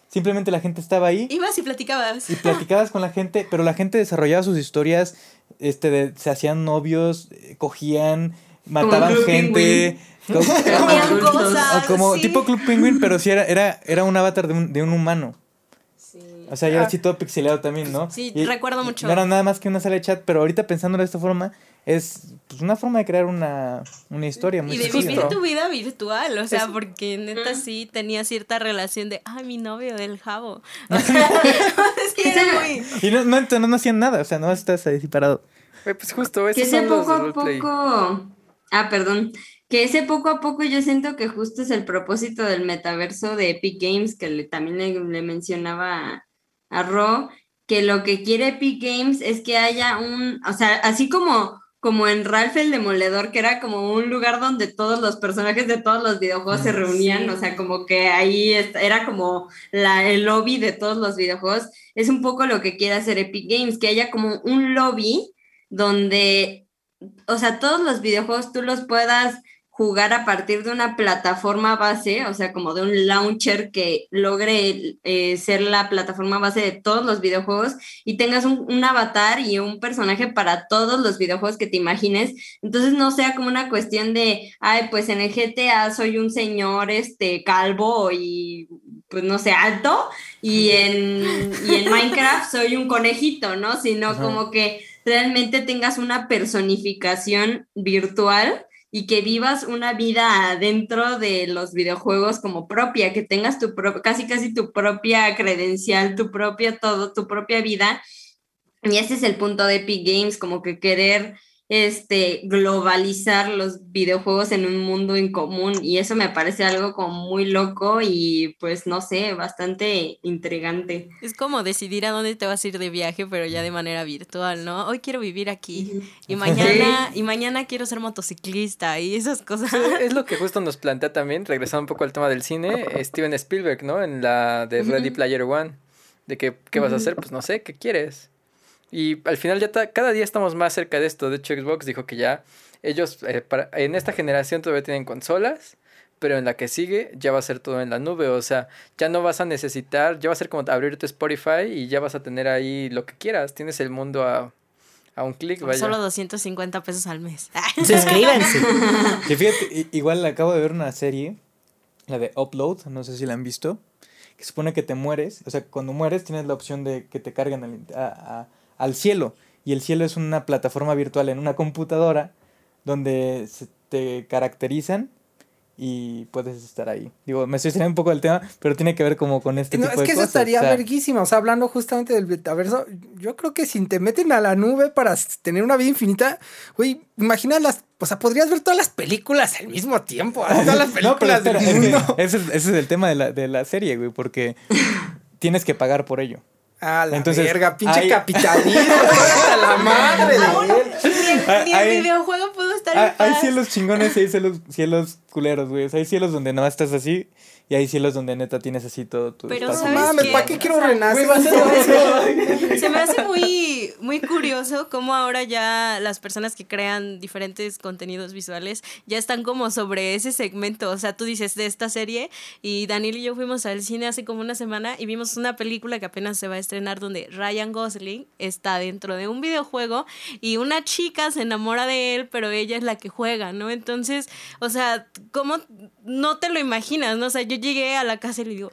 Speaker 5: Simplemente la gente estaba ahí.
Speaker 6: Ibas y platicabas.
Speaker 5: Y platicabas con la gente, pero la gente desarrollaba sus historias, este, se hacían novios, eh, cogían, mataban gente. *laughs* Como, cosas, como tipo Club Penguin, pero sí era, era, era un avatar de un, de un humano. O sea, ya era ah. así todo pixelado también, ¿no?
Speaker 6: Sí, recuerdo mucho.
Speaker 5: No era nada más que una sala de chat, pero ahorita pensándolo de esta forma, es pues, una forma de crear una, historia muy
Speaker 6: Y de vivir tu vida virtual, o sea, porque neta sí tenía cierta relación de, ay, mi novio del jabo. *laughs* *laughs* *laughs*
Speaker 5: Y no, no, no, hacían nada, o sea, no estás ahí parado.
Speaker 4: pues justo,
Speaker 2: que ese poco a poco... Ah, perdón. Que ese poco a poco yo siento que justo es el propósito del metaverso de Epic Games, que le, también le, mencionaba a Ro, que lo que quiere Epic Games es que haya un, o sea, así como como en Ralph el Demoledor, que era como un lugar donde todos los personajes de todos los videojuegos se reunían, o sea, como que ahí era como la, el lobby de todos los videojuegos. Es un poco lo que quiere hacer Epic Games, que haya como un lobby donde, o sea, todos los videojuegos tú los puedas jugar a partir de una plataforma base, o sea, como de un launcher que logre eh, ser la plataforma base de todos los videojuegos y tengas un, avatar y un personaje para todos los videojuegos que te imagines. Entonces no sea como una cuestión de, ay, pues en el GTA soy un señor este calvo y pues no sé, alto y en, y en Minecraft soy un conejito, ¿no? Sino como que realmente tengas una personificación virtual y que vivas una vida dentro de los videojuegos como propia, que tengas tu casi casi tu propia credencial, tu propia todo, tu propia vida. Y ese es el punto de Epic Games, como que querer este, globalizar los videojuegos en un mundo en común y eso me parece algo como muy loco y pues no sé, bastante intrigante.
Speaker 6: Es como decidir a dónde te vas a ir de viaje, pero ya de manera virtual, ¿no? Hoy quiero vivir aquí y mañana y mañana quiero ser motociclista y esas cosas.
Speaker 4: es lo que justo nos plantea también, regresando un poco al tema del cine, Steven Spielberg, ¿no? En la de Ready Player One, de que qué vas a hacer, pues no sé, ¿qué quieres? Y al final ya cada día estamos más cerca de esto. De hecho, Xbox dijo que ya ellos eh, en esta generación todavía tienen consolas, pero en la que sigue ya va a ser todo en la nube. O sea, ya no vas a necesitar, ya va a ser como abrir tu Spotify y ya vas a tener ahí lo que quieras. Tienes el mundo a, A un clic, vaya.
Speaker 6: Solo 250 pesos al mes. *laughs*
Speaker 1: Suscríbanse. *laughs*
Speaker 5: que fíjate, igual acabo de ver una serie, la de Upload, no sé si la han visto, que supone que te mueres, o sea, cuando mueres tienes la opción de que te carguen al, al cielo. Y el cielo es una plataforma virtual en una computadora donde se te caracterizan y puedes estar ahí. Digo, me estoy saliendo un poco del tema, pero tiene que ver como con este tipo de cosas. Es que eso
Speaker 1: estaría verguísima, o sea, hablando justamente del metaverso, yo creo que si te meten a la nube para tener una vida infinita, güey, imagina las, o sea, podrías ver todas las películas al mismo tiempo, todas las *laughs* películas del mundo.
Speaker 5: ese, es el tema de la, de la serie, güey, porque *laughs* tienes que pagar por ello.
Speaker 1: Ah, la Entonces, verga, pinche capitalismo, a *laughs* la madre.
Speaker 6: Ni, el videojuego pudo estar hay,
Speaker 5: hay cielos chingones y hay cielos, cielos culeros, güey. hay cielos donde nada más estás así y hay cielos donde neta tienes así todo tu
Speaker 6: Pero ¿sabes mames,
Speaker 1: ¿para qué quiero renacer? *laughs* *laughs*
Speaker 6: Se me hace muy, muy curioso cómo ahora ya las personas que crean diferentes contenidos visuales ya están como sobre ese segmento. O sea, tú dices de esta serie y Daniel y yo fuimos al cine hace como una semana y vimos una película que apenas se va a estrenar donde Ryan Gosling está dentro de un videojuego y una chica se enamora de él, pero ella es la que juega, ¿no? Entonces, o sea, ¿cómo no te lo imaginas, no? O sea, yo llegué a la casa y le digo,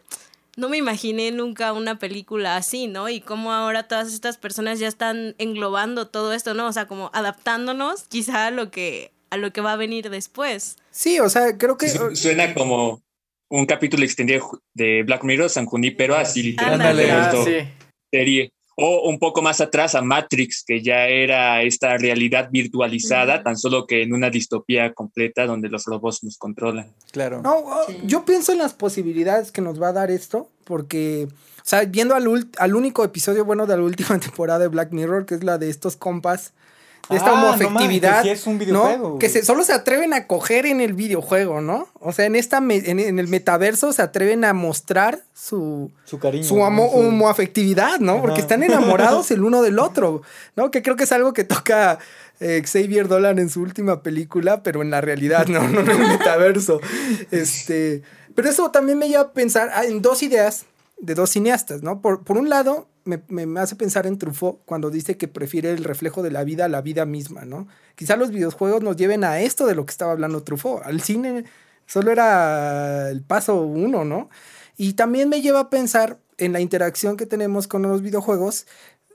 Speaker 6: no me imaginé nunca una película así, ¿no? Y cómo ahora todas estas personas ya están englobando todo esto, ¿no? O sea, como adaptándonos quizá a lo que, a lo que va a venir después.
Speaker 1: Sí, o sea, creo que...
Speaker 3: Suena como un capítulo extendido de Black Mirror, San pero así literalmente.
Speaker 4: Ah,
Speaker 3: serie. O un poco más atrás a Matrix, que ya era esta realidad virtualizada, tan solo que en una distopía completa donde los robots nos controlan.
Speaker 5: Claro.
Speaker 1: No, yo pienso en las posibilidades que nos va a dar esto, porque, o sea, viendo al, al único episodio bueno de la última *laughs* temporada de Black Mirror, que es la de estos compas esta ah, homofectividad, no,
Speaker 5: es un videojuego,
Speaker 1: que se, solo se atreven a coger en el videojuego, ¿no? O sea, en esta en, el metaverso se atreven a mostrar su
Speaker 5: su cariño,
Speaker 1: su, homoafectividad, ¿no? Porque están enamorados el uno del otro, *laughs* ¿no? Que creo que es algo que toca eh, Xavier Dolan en su última película, pero en la realidad, no, *laughs* no en el metaverso. Este, pero eso también me lleva a pensar ah, en dos ideas de dos cineastas, ¿no? Por, por un lado, me, hace pensar en Truffaut cuando dice que prefiere el reflejo de la vida a la vida misma, ¿no? Quizá los videojuegos nos lleven a esto de lo que estaba hablando Truffaut. Al cine solo era el paso uno, ¿no? Y también me lleva a pensar en la interacción que tenemos con los videojuegos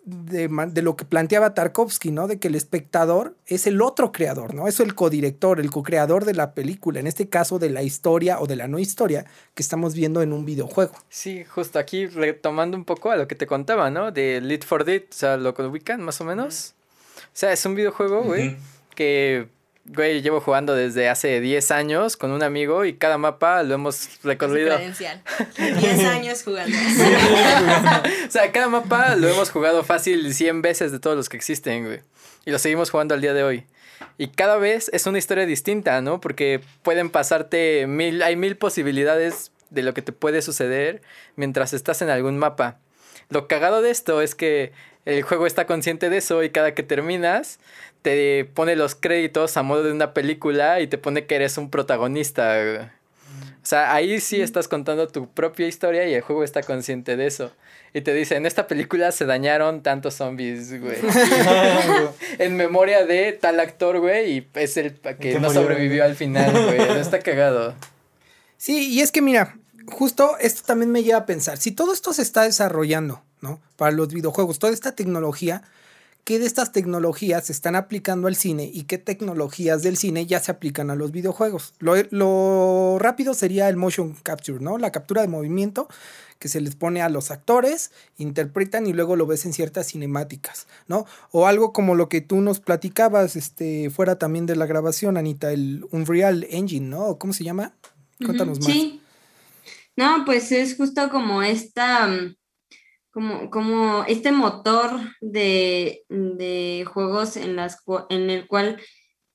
Speaker 1: de, lo que planteaba Tarkovsky, ¿no? De que el espectador es el otro creador, ¿no? Es el codirector, el co-creador de la película, en este caso de la historia o de la no historia que estamos viendo en un videojuego.
Speaker 4: Sí, justo aquí retomando un poco a lo que te contaba, ¿no? De Lead for Dead, o sea, lo ubican más o menos. O sea, es un videojuego, güey, que güey, llevo jugando desde hace 10 años con un amigo y cada mapa lo hemos recorrido.
Speaker 6: 10 *laughs* años jugando.
Speaker 4: o sea, cada mapa lo hemos jugado fácil 100 veces de todos los que existen, güey. Y lo seguimos jugando al día de hoy. Y cada vez es una historia distinta, ¿no? Porque pueden pasarte mil, hay mil posibilidades de lo que te puede suceder mientras estás en algún mapa. Lo cagado de esto es que el juego está consciente de eso y cada que terminas te pone los créditos a modo de una película y te pone que eres un protagonista. O sea, ahí sí estás contando tu propia historia y el juego está consciente de eso. Y te dice, en esta película se dañaron tantos zombies, güey. *laughs* en memoria de tal actor, güey, y es el que no sobrevivió al final, güey. *laughs* está cagado.
Speaker 1: Sí, y es que mira, justo esto también me lleva a pensar, si todo esto se está desarrollando, ¿no? Para los videojuegos, toda esta tecnología, qué de estas tecnologías se están aplicando al cine y qué tecnologías del cine ya se aplican a los videojuegos. Lo, rápido sería el motion capture, ¿no? La captura de movimiento que se les pone a los actores, interpretan y luego lo ves en ciertas cinemáticas, ¿no? O algo como lo que tú nos platicabas, este, fuera también de la grabación, Anita, el Unreal Engine, ¿no? ¿Cómo se llama? Cuéntanos más.
Speaker 2: Sí. No, pues es justo como esta mm, como, como este motor de, juegos en, las, en el cual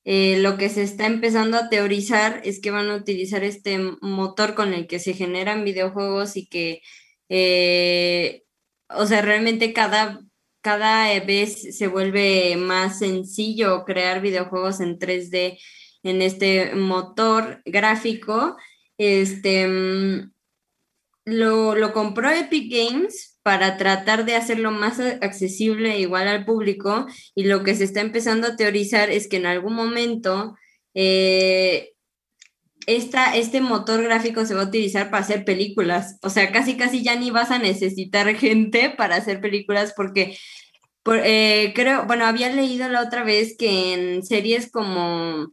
Speaker 2: eh, lo que se está empezando a teorizar es que van a utilizar este motor con el que se generan videojuegos y que, eh, o sea, realmente cada, cada vez se vuelve más sencillo crear videojuegos en 3D en este motor gráfico. Este, mm, lo, lo compró Epic Games para tratar de hacerlo más accesible igual al público y lo que se está empezando a teorizar es que en algún momento eh, este motor gráfico se va a utilizar para hacer películas. O sea, casi casi ya ni vas a necesitar *laughs* gente para hacer películas porque eh, creo, bueno, había leído la otra vez que en series como,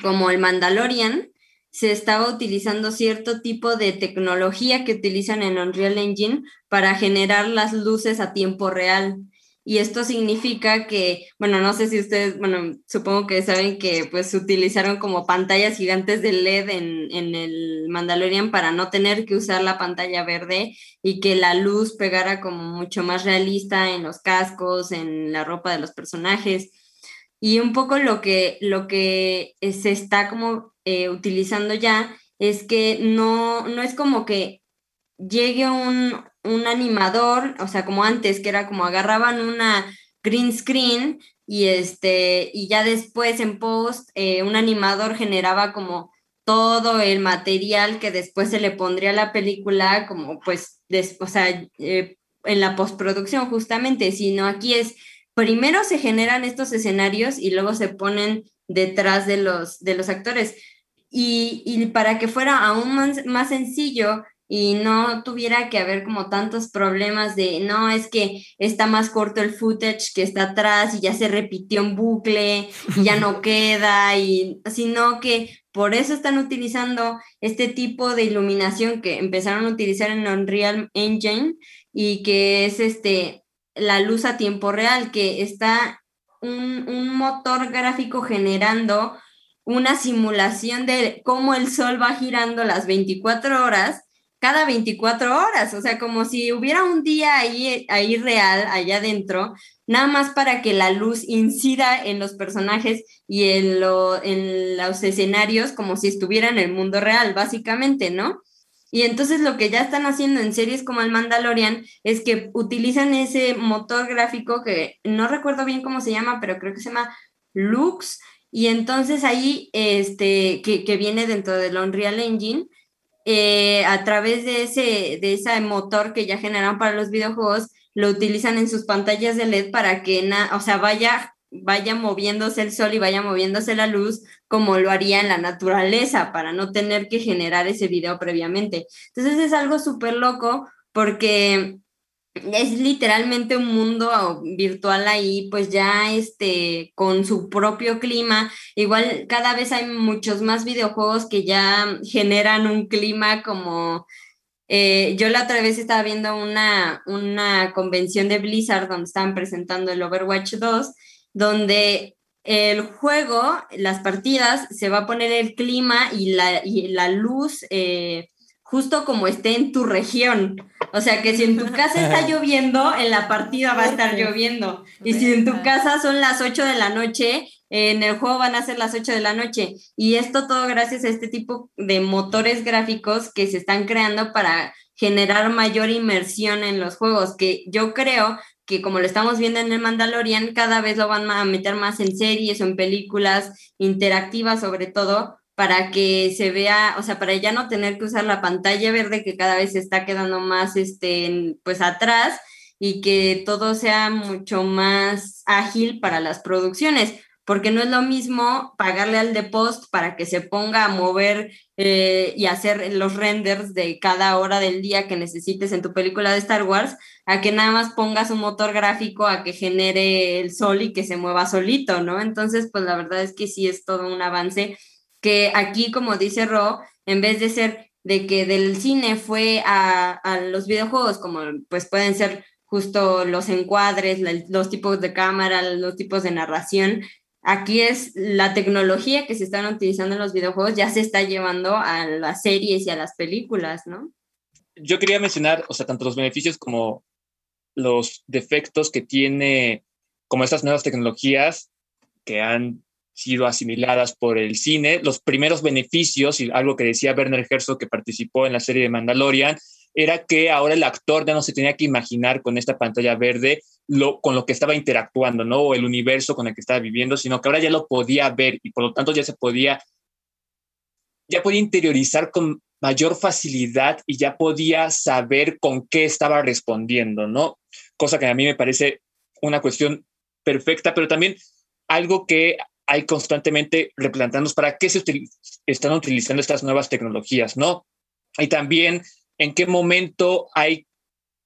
Speaker 2: como el Mandalorian, se estaba utilizando cierto tipo de tecnología que utilizan en Unreal Engine para generar las luces a tiempo real. Y esto significa que, bueno, no sé si ustedes, bueno, supongo que saben que pues utilizaron como pantallas gigantes de LED en, en, el Mandalorian para no tener que usar la pantalla verde y que la luz pegara como mucho más realista en los cascos, en la ropa de los personajes. Y un poco lo que, lo que se está como eh, utilizando ya es que no, no es como que llegue un, un animador, o sea, como antes, que era como agarraban una green screen y este, y ya después en post, eh, un animador generaba como todo el material que después se le pondría a la película, como pues, o sea, eh, en la postproducción justamente, sino aquí es primero se generan estos escenarios y luego se ponen detrás de los, de los actores. Y, para que fuera aún más, más, sencillo y no tuviera que haber como tantos problemas de, no, es que está más corto el footage que está atrás y ya se repitió en bucle y ya no *laughs* queda, y, sino que por eso están utilizando este tipo de iluminación que empezaron a utilizar en Unreal Engine y que es este la luz a tiempo real, que está un, motor gráfico generando una simulación de cómo el sol va girando las 24 horas, cada 24 horas, o sea, como si hubiera un día ahí, ahí real, allá adentro, nada más para que la luz incida en los personajes y en, en los escenarios como si estuviera en el mundo real, básicamente, ¿no? Y entonces lo que ya están haciendo en series como el Mandalorian es que utilizan ese motor gráfico que no recuerdo bien cómo se llama, pero creo que se llama Lux. Y entonces ahí, este, que, viene dentro del Unreal Engine, eh, a través de ese, de ese motor que ya generan para los videojuegos, lo utilizan en sus pantallas de LED para que, o sea, vaya vaya moviéndose el sol y vaya moviéndose la luz como lo haría en la naturaleza para no tener que generar ese video previamente. Entonces es algo súper loco porque es literalmente un mundo virtual ahí, pues ya este, con su propio clima. Igual cada vez hay muchos más videojuegos que ya generan un clima como... Eh, yo la otra vez estaba viendo una, una convención de Blizzard donde estaban presentando el Overwatch 2 donde el juego, las partidas, se va a poner el clima y la, la luz eh, justo como esté en tu región. O sea que si en tu casa está *laughs* lloviendo, en la partida va a estar lloviendo. Y si en tu casa son las 8 de la noche, en el juego van a ser las 8 de la noche. Y esto todo gracias a este tipo de motores gráficos que se están creando para generar mayor inmersión en los juegos, que yo creo que como lo estamos viendo en el Mandalorian, cada vez lo van a meter más en series o en películas interactivas sobre todo, para que se vea, o sea, para ya no tener que usar la pantalla verde que cada vez está quedando más, este, pues atrás y que todo sea mucho más ágil para las producciones porque no es lo mismo pagarle al de post para que se ponga a mover eh, y hacer los renders de cada hora del día que necesites en tu película de Star Wars, a que nada más pongas un motor gráfico a que genere el sol y que se mueva solito, ¿no? Entonces, pues la verdad es que sí es todo un avance que aquí, como dice Ro, en vez de ser de que del cine fue a, a los videojuegos, como pues pueden ser justo los encuadres, los tipos de cámara, los tipos de narración, Aquí es la tecnología que se están utilizando en los videojuegos ya se está llevando a las series y a las películas, ¿no?
Speaker 3: Yo quería mencionar, o sea, tanto los beneficios como los defectos que tiene como estas nuevas tecnologías que han sido asimiladas por el cine, los primeros beneficios y algo que decía Werner Herzog que participó en la serie de Mandalorian era que ahora el actor ya no se tenía que imaginar con esta pantalla verde lo, con lo que estaba interactuando, ¿no? O el universo con el que estaba viviendo, sino que ahora ya lo podía ver y por lo tanto ya se podía, ya podía interiorizar con mayor facilidad y ya podía saber con qué estaba respondiendo, ¿no? Cosa que a mí me parece una cuestión perfecta, pero también algo que hay constantemente replanteándonos para qué se están utilizando estas nuevas tecnologías, ¿no? Y también en qué momento hay,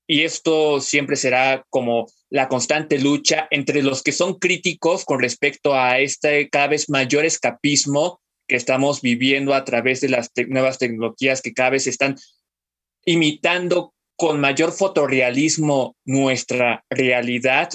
Speaker 3: y esto siempre será como la constante lucha entre los que son críticos con respecto a este cada vez mayor escapismo que estamos viviendo a través de las nuevas tecnologías que cada vez están imitando con mayor fotorrealismo nuestra realidad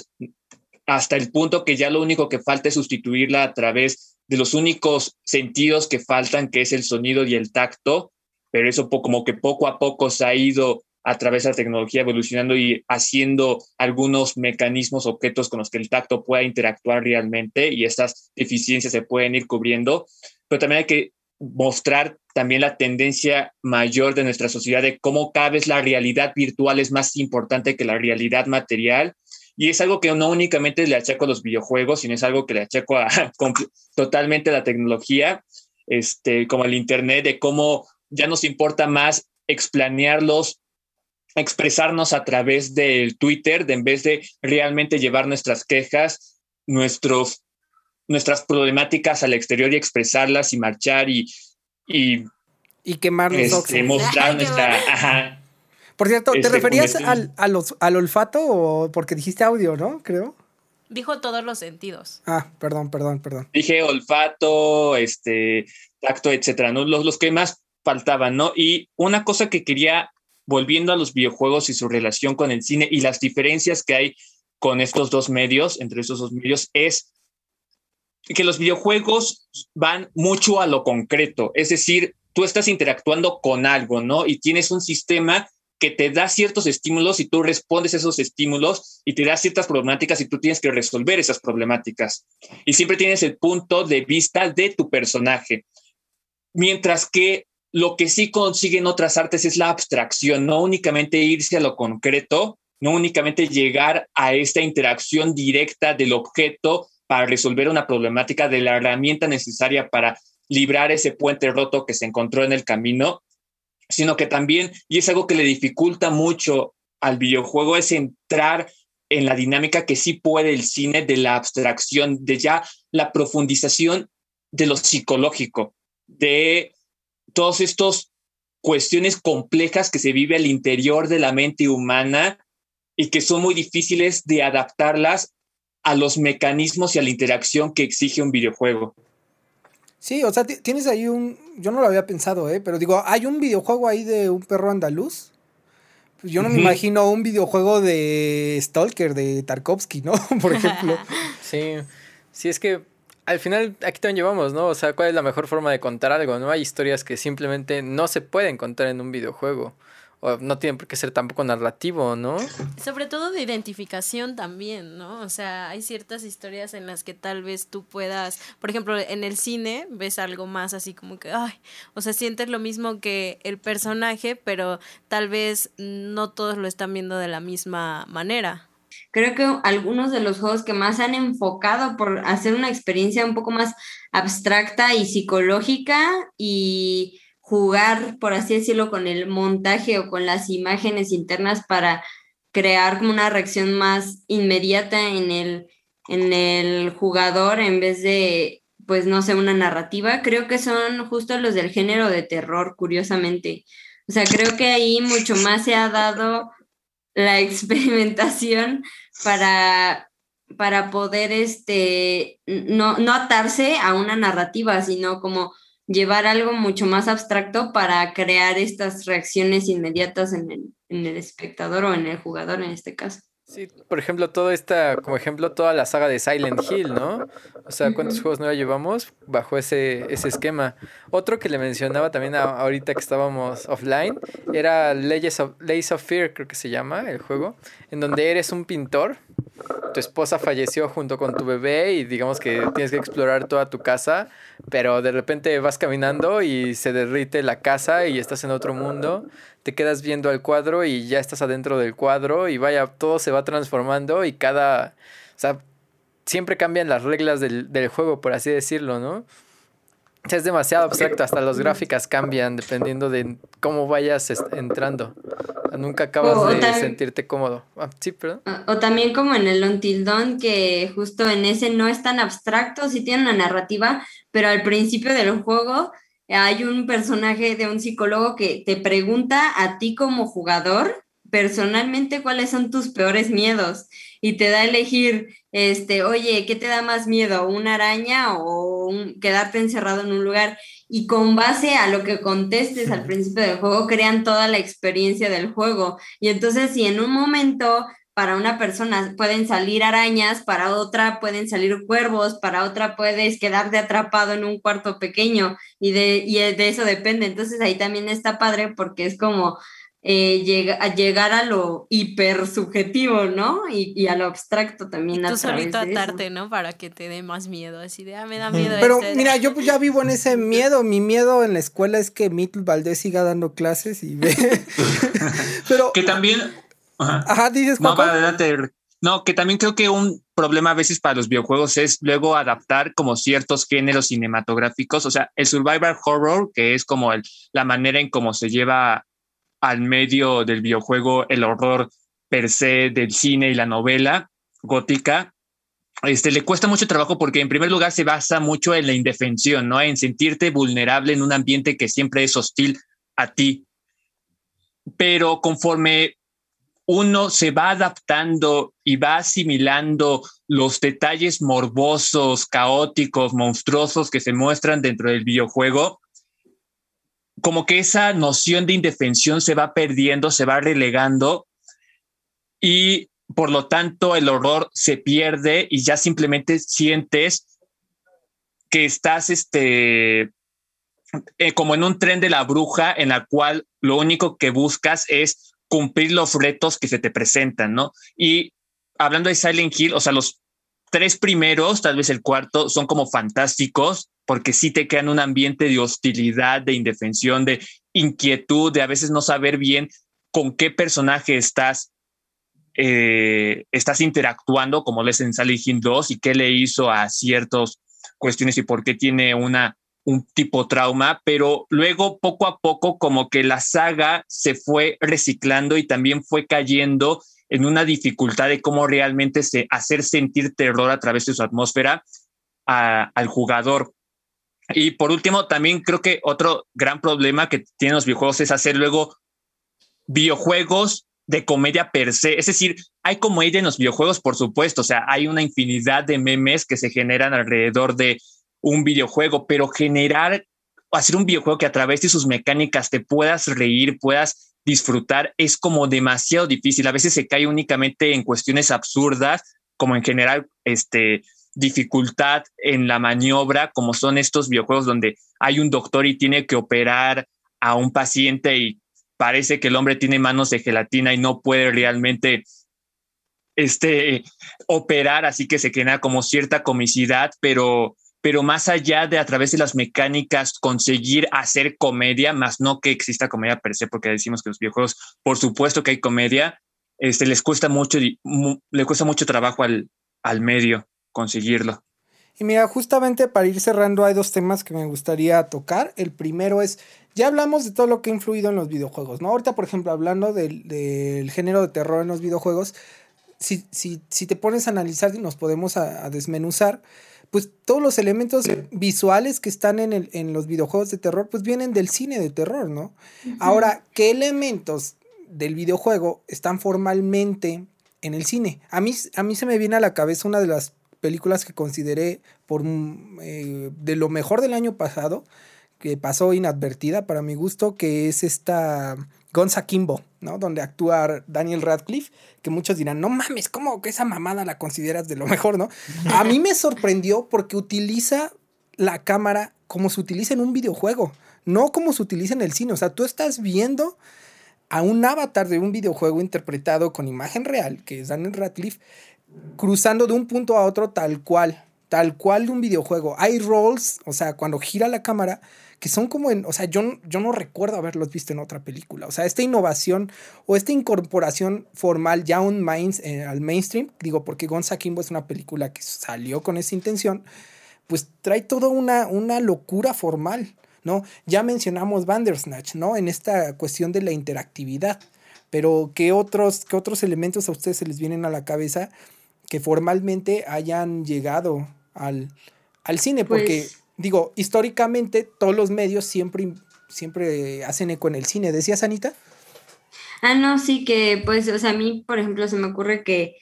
Speaker 3: hasta el punto que ya lo único que falta es sustituirla a través de los únicos sentidos que faltan, que es el sonido y el tacto, pero eso como que poco a poco se ha ido a través de la tecnología evolucionando y haciendo algunos mecanismos, objetos con los que el tacto pueda interactuar realmente y estas deficiencias se pueden ir cubriendo, pero también hay que mostrar también la tendencia mayor de nuestra sociedad de cómo cada vez la realidad virtual es más importante que la realidad material y es algo que no únicamente le achaco a los videojuegos, sino es algo que le achaco a, *laughs* totalmente a la tecnología, este, como el Internet, de cómo ya nos importa más explanearlos, expresarnos a través del Twitter, de en vez de realmente llevar nuestras quejas, nuestros, nuestras problemáticas al exterior y expresarlas y marchar y...
Speaker 1: Y, y quemar
Speaker 3: este, mostrar nuestra...
Speaker 1: Por cierto, ¿te este, referías al, al olfato o porque dijiste audio, no? Creo.
Speaker 6: Dijo todos los sentidos.
Speaker 1: Ah, perdón, perdón, perdón.
Speaker 3: Dije olfato, este, tacto, etcétera, ¿no? Los, los que más faltaban, ¿no? Y una cosa que quería, volviendo a los videojuegos y su relación con el cine y las diferencias que hay con estos dos medios, entre estos dos medios, es que los videojuegos van mucho a lo concreto, es decir, tú estás interactuando con algo, ¿no? Y tienes un sistema que te da ciertos estímulos y tú respondes a esos estímulos y te da ciertas problemáticas y tú tienes que resolver esas problemáticas. Y siempre tienes el punto de vista de tu personaje. Mientras que lo que sí consiguen otras artes es la abstracción, no únicamente irse a lo concreto, no únicamente llegar a esta interacción directa del objeto para resolver una problemática de la herramienta necesaria para librar ese puente roto que se encontró en el camino, sino que también, y es algo que le dificulta mucho al videojuego, es entrar en la dinámica que sí puede el cine de la abstracción, de ya la profundización de lo psicológico, de todas estas cuestiones complejas que se vive al interior de la mente humana y que son muy difíciles de adaptarlas a los mecanismos y a la interacción que exige un videojuego.
Speaker 1: Sí, o sea, tienes ahí un. Yo no lo había pensado, ¿eh? Pero digo, hay un videojuego ahí de un perro andaluz. Pues yo no me imagino un videojuego de Stalker, de Tarkovsky, ¿no? *laughs* Por ejemplo. *laughs*
Speaker 4: sí. Sí, es que al final aquí también llevamos, ¿no? O sea, ¿cuál es la mejor forma de contar algo? No hay historias que simplemente no se pueden contar en un videojuego o no tiene por qué ser tampoco narrativo, ¿no?
Speaker 6: Sobre todo de identificación también, ¿no? O sea, hay ciertas historias en las que tal vez tú puedas, por ejemplo, en el cine ves algo más así como que, ay, o sea, sientes lo mismo que el personaje, pero tal vez no todos lo están viendo de la misma manera.
Speaker 2: Creo que algunos de los juegos que más han enfocado por hacer una experiencia un poco más abstracta y psicológica y jugar, por así decirlo, con el montaje o con las imágenes internas para crear como una reacción más inmediata en el, en el jugador en vez de, pues no sé, una narrativa. Creo que son justo los del género de terror, curiosamente. O sea, creo que ahí mucho más se ha dado la *laughs* experimentación para, para poder este, no, no atarse a una narrativa, sino como llevar algo mucho más abstracto para crear estas reacciones inmediatas en el, en el espectador o en el jugador en este caso.
Speaker 4: Sí, por ejemplo, toda esta, como ejemplo, toda la saga de Silent Hill, ¿no? O sea, ¿cuántos juegos no llevamos bajo ese, ese esquema? Otro que le mencionaba también ahorita que estábamos offline era Legends of, Legends of Fear, creo que se llama el juego, en donde eres un pintor, tu esposa falleció junto con tu bebé y digamos que tienes que explorar toda tu casa, pero de repente vas caminando y se derrite la casa y estás en otro mundo te quedas viendo al cuadro y ya estás adentro del cuadro y vaya, todo se va transformando y cada, o sea, siempre cambian las reglas del, del juego, por así decirlo, ¿no? Es demasiado abstracto, hasta las gráficas cambian dependiendo de cómo vayas entrando. Nunca acabas de sentirte cómodo. Ah, sí, perdón.
Speaker 2: O, también como en el Until Dawn, que justo en ese no es tan abstracto, sí tiene una narrativa, pero al principio del juego hay un personaje de un psicólogo que te pregunta a ti como jugador personalmente cuáles son tus peores miedos y te da a elegir, este, oye, ¿qué te da más miedo? ¿Una araña o quedarte encerrado en un lugar? Y con base a lo que contestes al principio del juego, crean toda la experiencia del juego. Y entonces, si en un momento para una persona pueden salir arañas, para otra pueden salir cuervos, para otra puedes quedarte atrapado en un cuarto pequeño y de, y de eso depende. Entonces ahí también está padre porque es como eh, llega, a llegar a lo hiper subjetivo, ¿no? Y, a lo abstracto también.
Speaker 6: Y tú solito atarte, ¿no? Para que te dé más miedo, así de, ah, me da miedo.
Speaker 1: Pero este mira, yo ya vivo en ese *laughs* miedo. Mi miedo en la escuela es que Mitl Valdés siga dando clases y ve. *laughs*
Speaker 3: Pero. Que también.
Speaker 1: Ajá, dices,
Speaker 3: No, para adelante. No, que también creo que un problema a veces para los videojuegos es luego adaptar como ciertos géneros cinematográficos, o sea, el survival horror, que es como el, la manera en cómo se lleva al medio del videojuego el horror per se del cine y la novela gótica, este, le cuesta mucho trabajo porque en primer lugar se basa mucho en la indefensión, ¿no? En sentirte vulnerable en un ambiente que siempre es hostil a ti. Pero conforme uno se va adaptando y va asimilando los detalles morbosos, caóticos, monstruosos que se muestran dentro del videojuego, como que esa noción de indefensión se va perdiendo, se va relegando y por lo tanto el horror se pierde y ya simplemente sientes que estás este, eh, como en un tren de la bruja en la cual lo único que buscas es cumplir los retos que se te presentan, ¿no? Y hablando de Silent Hill, o sea, los tres primeros, tal vez el cuarto, son como fantásticos, porque sí te crean un ambiente de hostilidad, de indefensión, de inquietud, de a veces no saber bien con qué personaje estás, eh, estás interactuando, como lees en Silent Hill 2, y qué le hizo a ciertas cuestiones y por qué tiene una, un tipo trauma, pero luego poco a poco como que la saga se fue reciclando y también fue cayendo en una dificultad de cómo realmente hacer sentir terror a través de su atmósfera al jugador. Y por último, también creo que otro gran problema que tienen los videojuegos es hacer luego videojuegos de comedia per se. Es decir, hay comedia en los videojuegos, por supuesto, o sea, hay una infinidad de memes que se generan alrededor de un videojuego, pero generar, hacer un videojuego que a través de sus mecánicas te puedas reír, puedas disfrutar es como demasiado difícil. A veces se cae únicamente en cuestiones absurdas, como en general, este, dificultad en la maniobra, como son estos videojuegos donde hay un doctor y tiene que operar a un paciente y parece que el hombre tiene manos de gelatina y no puede realmente este, operar, así que se genera como cierta comicidad, pero pero más allá de a través de las mecánicas conseguir hacer comedia, más no que exista comedia per se, porque decimos que los videojuegos, por supuesto que hay comedia, este, les cuesta mucho, le cuesta mucho trabajo al, al medio conseguirlo.
Speaker 1: Y mira, justamente para ir cerrando hay dos temas que me gustaría tocar. El primero es, ya hablamos de todo lo que ha influido en los videojuegos, ¿no? Ahorita, por ejemplo, hablando del, del género de terror en los videojuegos, si, si, si, te pones a analizar y nos podemos a desmenuzar, pues todos los elementos visuales que están en, el, en los videojuegos de terror, pues vienen del cine de terror, ¿no? Ahora, ¿qué elementos del videojuego están formalmente en el cine? A mí, a mí se me viene a la cabeza una de las películas que consideré por mm, eh, de lo mejor del año pasado, que pasó inadvertida para mi gusto, que es esta Gonza Kimbo, ¿no? Donde actúa Daniel Radcliffe, que muchos dirán, no mames, ¿cómo que esa mamada la consideras de lo mejor, no? *laughs* A mí me sorprendió porque utiliza la cámara como se utiliza en un videojuego, no como se utiliza en el cine. O sea, tú estás viendo a un avatar de un videojuego interpretado con imagen real, que es Daniel Radcliffe, cruzando de un punto a otro tal cual, tal cual de un videojuego. Hay rolls, o sea, cuando gira la cámara, que son como en, o sea, yo, yo no recuerdo haberlos visto en otra película. O sea, esta innovación o esta incorporación formal ya eh, al mainstream, digo, porque Gonza Kimbo es una película que salió con esa intención, pues trae toda una, una locura formal, ¿no? Ya mencionamos Bandersnatch, ¿no? En esta cuestión de la interactividad, pero ¿qué otros, qué otros elementos a ustedes se les vienen a la cabeza que formalmente hayan llegado al, al cine? Porque, pues digo, históricamente todos los medios siempre, siempre hacen eco en el cine. ¿Decías, Anita?
Speaker 2: Ah, no, sí que, pues, o sea, a mí, por ejemplo, se me ocurre que,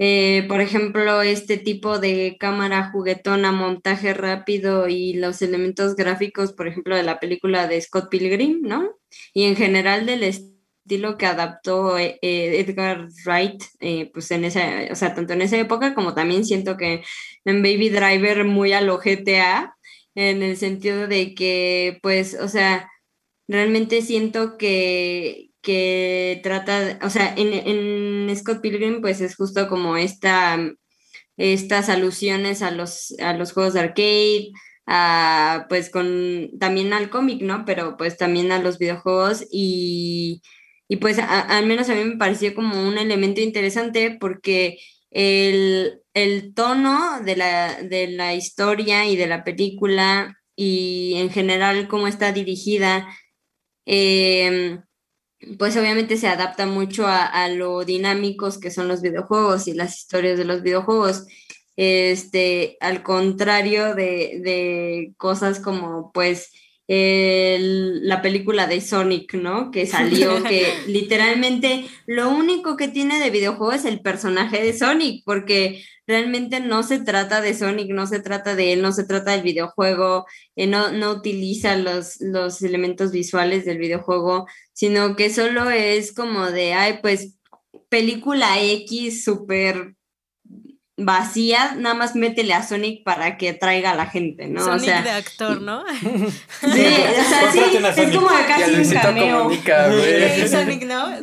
Speaker 2: eh, por ejemplo, este tipo de cámara juguetona, montaje rápido y los elementos gráficos, por ejemplo, de la película de Scott Pilgrim, ¿no? Y en general del estilo que adaptó eh, eh, Edgar Wright, pues en esa, o sea, tanto en esa época como también siento que en Baby Driver muy a lo GTA, en el sentido de que, pues, o sea, realmente siento que, que trata, o sea, en, Scott Pilgrim pues es justo como esta, estas alusiones a los, a los juegos de arcade, a, pues con también al cómic, ¿no? Pero pues también a los videojuegos y, pues al menos a mí me pareció como un elemento interesante porque el, tono de la, de la historia y de la película y en general cómo está dirigida, eh, pues obviamente se adapta mucho a, lo dinámicos que son los videojuegos y las historias de los videojuegos. Este, al contrario de, de cosas como pues la película de Sonic, ¿no? Que salió, *laughs* que literalmente lo único que tiene de videojuego es el personaje de Sonic, porque realmente no se trata de Sonic, no se trata de él, no se trata del videojuego, eh, no, no utiliza los, los elementos visuales del videojuego, sino que solo es como de, ay, pues película X súper vacía, nada más métele a Sonic para que traiga a la gente, ¿no?
Speaker 6: Sonic o sea, de actor, ¿no? *laughs*
Speaker 2: sí, o sea, sí, es como casi un cameo.
Speaker 6: Sonic, ¿no?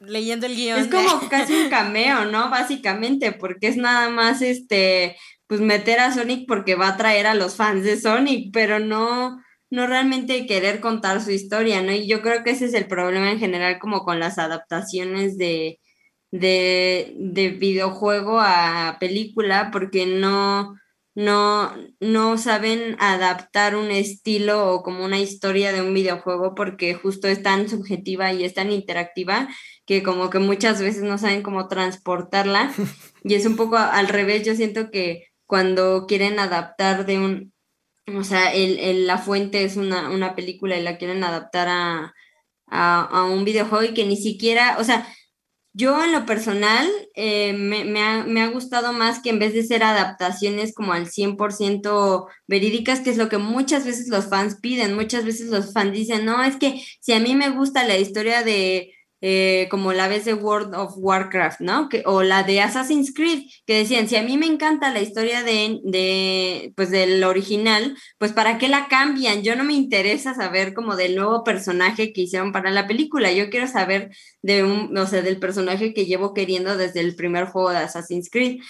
Speaker 6: leyendo el guion.
Speaker 2: Es como *laughs* casi un cameo, ¿no? Básicamente, porque es nada más este, pues meter a Sonic porque va a traer a los fans de Sonic, pero no, no realmente querer contar su historia, ¿no? Y yo creo que ese es el problema en general como con las adaptaciones de, de, de videojuego a película porque no, no, no saben adaptar un estilo o como una historia de un videojuego porque justo es tan subjetiva y es tan interactiva que como que muchas veces no saben cómo transportarla. *laughs* Y es un poco al revés, yo siento que cuando quieren adaptar de un, o sea, el, la fuente es una, una, película y la quieren adaptar a, a, a un videojuego y que ni siquiera, o sea, yo en lo personal eh, me, ha, gustado más que en vez de ser adaptaciones como al 100% verídicas, que es lo que muchas veces los fans piden, muchas veces los fans dicen, no, es que si a mí me gusta la historia de eh, como la vez de World of Warcraft, ¿no? O la de Assassin's Creed, que decían, si a mí me encanta la historia de, de, pues del original, pues ¿para qué la cambian? Yo no me interesa saber como del nuevo personaje que hicieron para la película, yo quiero saber de un, o sea, del personaje que llevo queriendo desde el primer juego de Assassin's Creed.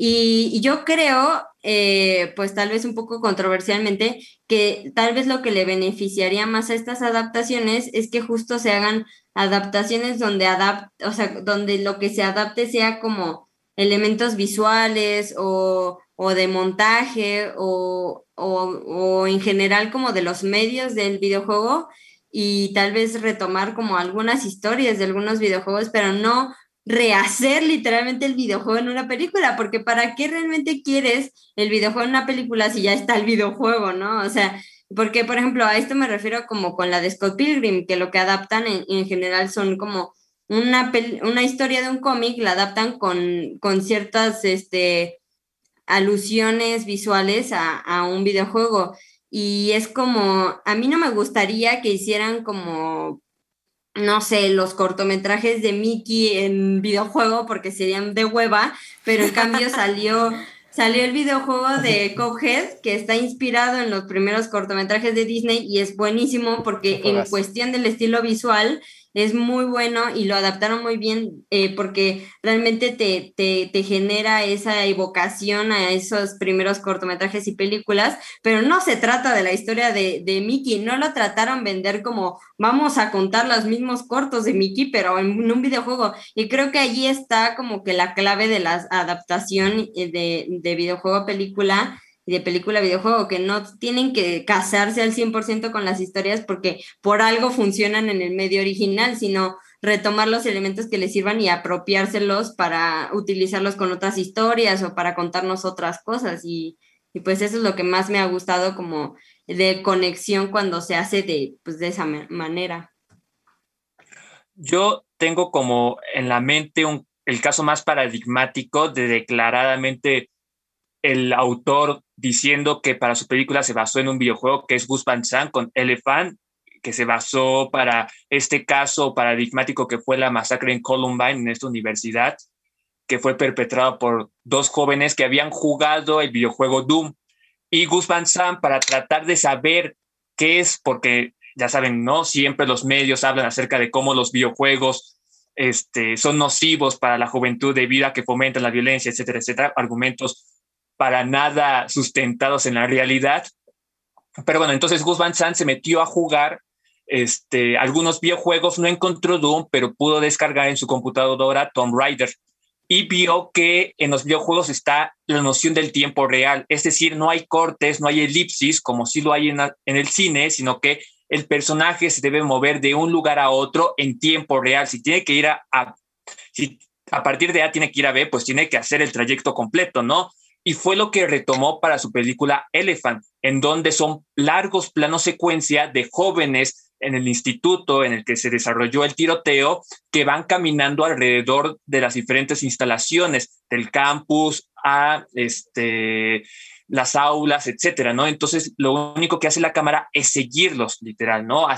Speaker 2: Y, yo creo, eh, pues tal vez un poco controversialmente, que tal vez lo que le beneficiaría más a estas adaptaciones es que justo se hagan adaptaciones donde adapt, o sea, donde lo que se adapte sea como elementos visuales o, de montaje o, o, en general como de los medios del videojuego y tal vez retomar como algunas historias de algunos videojuegos, pero no rehacer literalmente el videojuego en una película, porque ¿para qué realmente quieres el videojuego en una película si ya está el videojuego, ¿no? O sea, porque, por ejemplo, a esto me refiero como con la de Scott Pilgrim, que lo que adaptan en, general son como una, una historia de un cómic, la adaptan con, con ciertas este, alusiones visuales a, a un videojuego. Y es como, a mí no me gustaría que hicieran como no sé, los cortometrajes de Mickey en videojuego porque serían de hueva, pero en cambio *laughs* salió, salió el videojuego de Cuphead que está inspirado en los primeros cortometrajes de Disney y es buenísimo porque en cuestión del estilo visual es muy bueno y lo adaptaron muy bien eh, porque realmente te, te, genera esa evocación a esos primeros cortometrajes y películas, pero no se trata de la historia de, de Mickey, no lo trataron vender como vamos a contar los mismos cortos de Mickey, pero en un videojuego. Y creo que allí está como que la clave de la adaptación eh, de, de videojuego a película de película videojuego, que no tienen que casarse al 100% con las historias porque por algo funcionan en el medio original, sino retomar los elementos que les sirvan y apropiárselos para utilizarlos con otras historias o para contarnos otras cosas. Y, y pues eso es lo que más me ha gustado como de conexión cuando se hace de, pues, de esa manera.
Speaker 3: Yo tengo como en la mente un, el caso más paradigmático de declaradamente el autor diciendo que para su película se basó en un videojuego que es Gus Van con Elephant, que se basó para este caso paradigmático que fue la masacre en Columbine, en esta universidad, que fue perpetrada por dos jóvenes que habían jugado el videojuego Doom y Gus Van para tratar de saber qué es, porque ya saben, ¿no? Siempre los medios hablan acerca de cómo los videojuegos este, son nocivos para la juventud debido a que fomentan la violencia, etcétera, etcétera, argumentos para nada sustentados en la realidad. Pero bueno, entonces Gus Van Sant se metió a jugar este, algunos videojuegos, no encontró Doom, pero pudo descargar en su computadora Tomb Raider y vio que en los videojuegos está la noción del tiempo real, es decir, no hay cortes, no hay elipsis como si lo hay en, en, el cine, sino que el personaje se debe mover de un lugar a otro en tiempo real. Si tiene que ir a, a si a partir de A tiene que ir a B, pues tiene que hacer el trayecto completo, ¿no? Y fue lo que retomó para su película Elephant, en donde son largos planos secuencia de jóvenes en el instituto en el que se desarrolló el tiroteo, que van caminando alrededor de las diferentes instalaciones del campus a este, las aulas, etcétera, ¿no? Entonces, lo único que hace la cámara es seguirlos, literal, ¿no?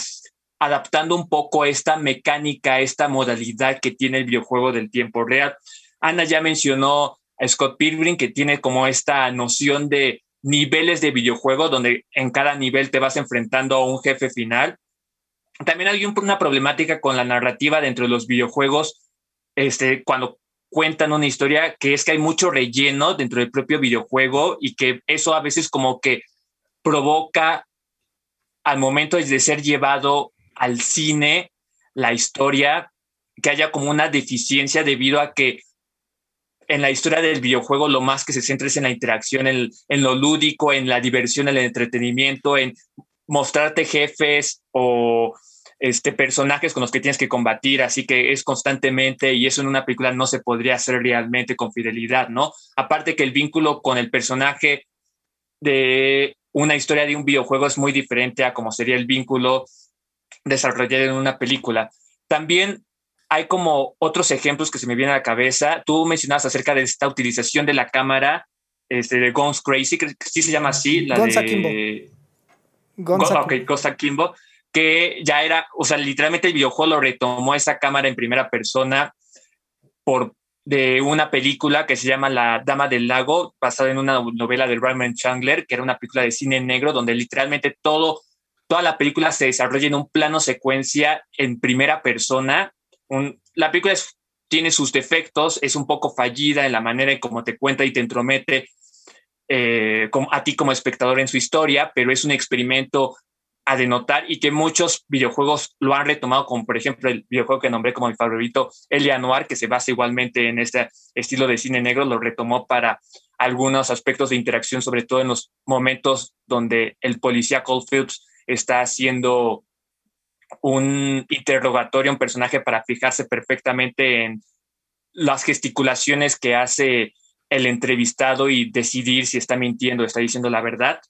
Speaker 3: adaptando un poco esta mecánica, esta modalidad que tiene el videojuego del tiempo real. Ana ya mencionó Scott Pilgrim, que tiene como esta noción de niveles de videojuego, donde en cada nivel te vas enfrentando a un jefe final. También hay una problemática con la narrativa dentro de los videojuegos, este, cuando cuentan una historia, que es que hay mucho relleno dentro del propio videojuego y que eso a veces como que provoca al momento de ser llevado al cine la historia, que haya como una deficiencia debido a que en la historia del videojuego lo más que se centra es en la interacción, en, lo lúdico, en la diversión, en el entretenimiento, en mostrarte jefes o este, personajes con los que tienes que combatir, así que es constantemente y eso en una película no se podría hacer realmente con fidelidad, ¿no? Aparte que el vínculo con el personaje de una historia de un videojuego es muy diferente a como sería el vínculo desarrollado en una película. También hay como otros ejemplos que se me vienen a la cabeza. Tú mencionabas acerca de esta utilización de la cámara este, de Guns Crazy, que sí se llama así, la Gonza de... Kimbo. Gonza, ok, Kimbo que ya era, o sea, literalmente el videojuego lo retomó esa cámara en primera persona por de una película que se llama La Dama del Lago, basada en una novela de Raymond Chandler, que era una película de cine negro, donde literalmente todo, toda la película se desarrolla en un plano secuencia en primera persona. La película tiene sus defectos, es un poco fallida en la manera en cómo te cuenta y te entromete eh, a ti como espectador en su historia, pero es un experimento a denotar y que muchos videojuegos lo han retomado, como por ejemplo el videojuego que nombré como mi favorito, El Noir, que se basa igualmente en este estilo de cine negro, lo retomó para algunos aspectos de interacción, sobre todo en los momentos donde el policía Cold Phillips está haciendo un interrogatorio a un personaje para fijarse perfectamente en las gesticulaciones que hace el entrevistado y decidir si está mintiendo o está diciendo la verdad.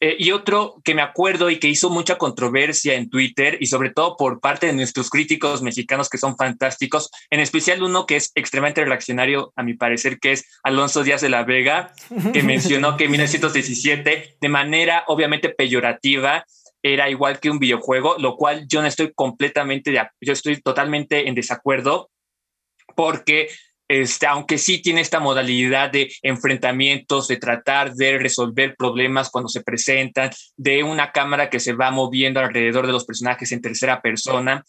Speaker 3: Eh, y otro que me acuerdo y que hizo mucha controversia en Twitter y sobre todo por parte de nuestros críticos mexicanos que son fantásticos, en especial uno que es extremadamente reaccionario, a mi parecer, que es Alonso Díaz de la Vega, que *laughs* mencionó que en 1917, de manera obviamente peyorativa, era igual que un videojuego, lo cual yo no estoy completamente, de, yo estoy totalmente en desacuerdo, porque este, aunque sí tiene esta modalidad de enfrentamientos, de tratar de resolver problemas cuando se presentan, de una cámara que se va moviendo alrededor de los personajes en tercera persona,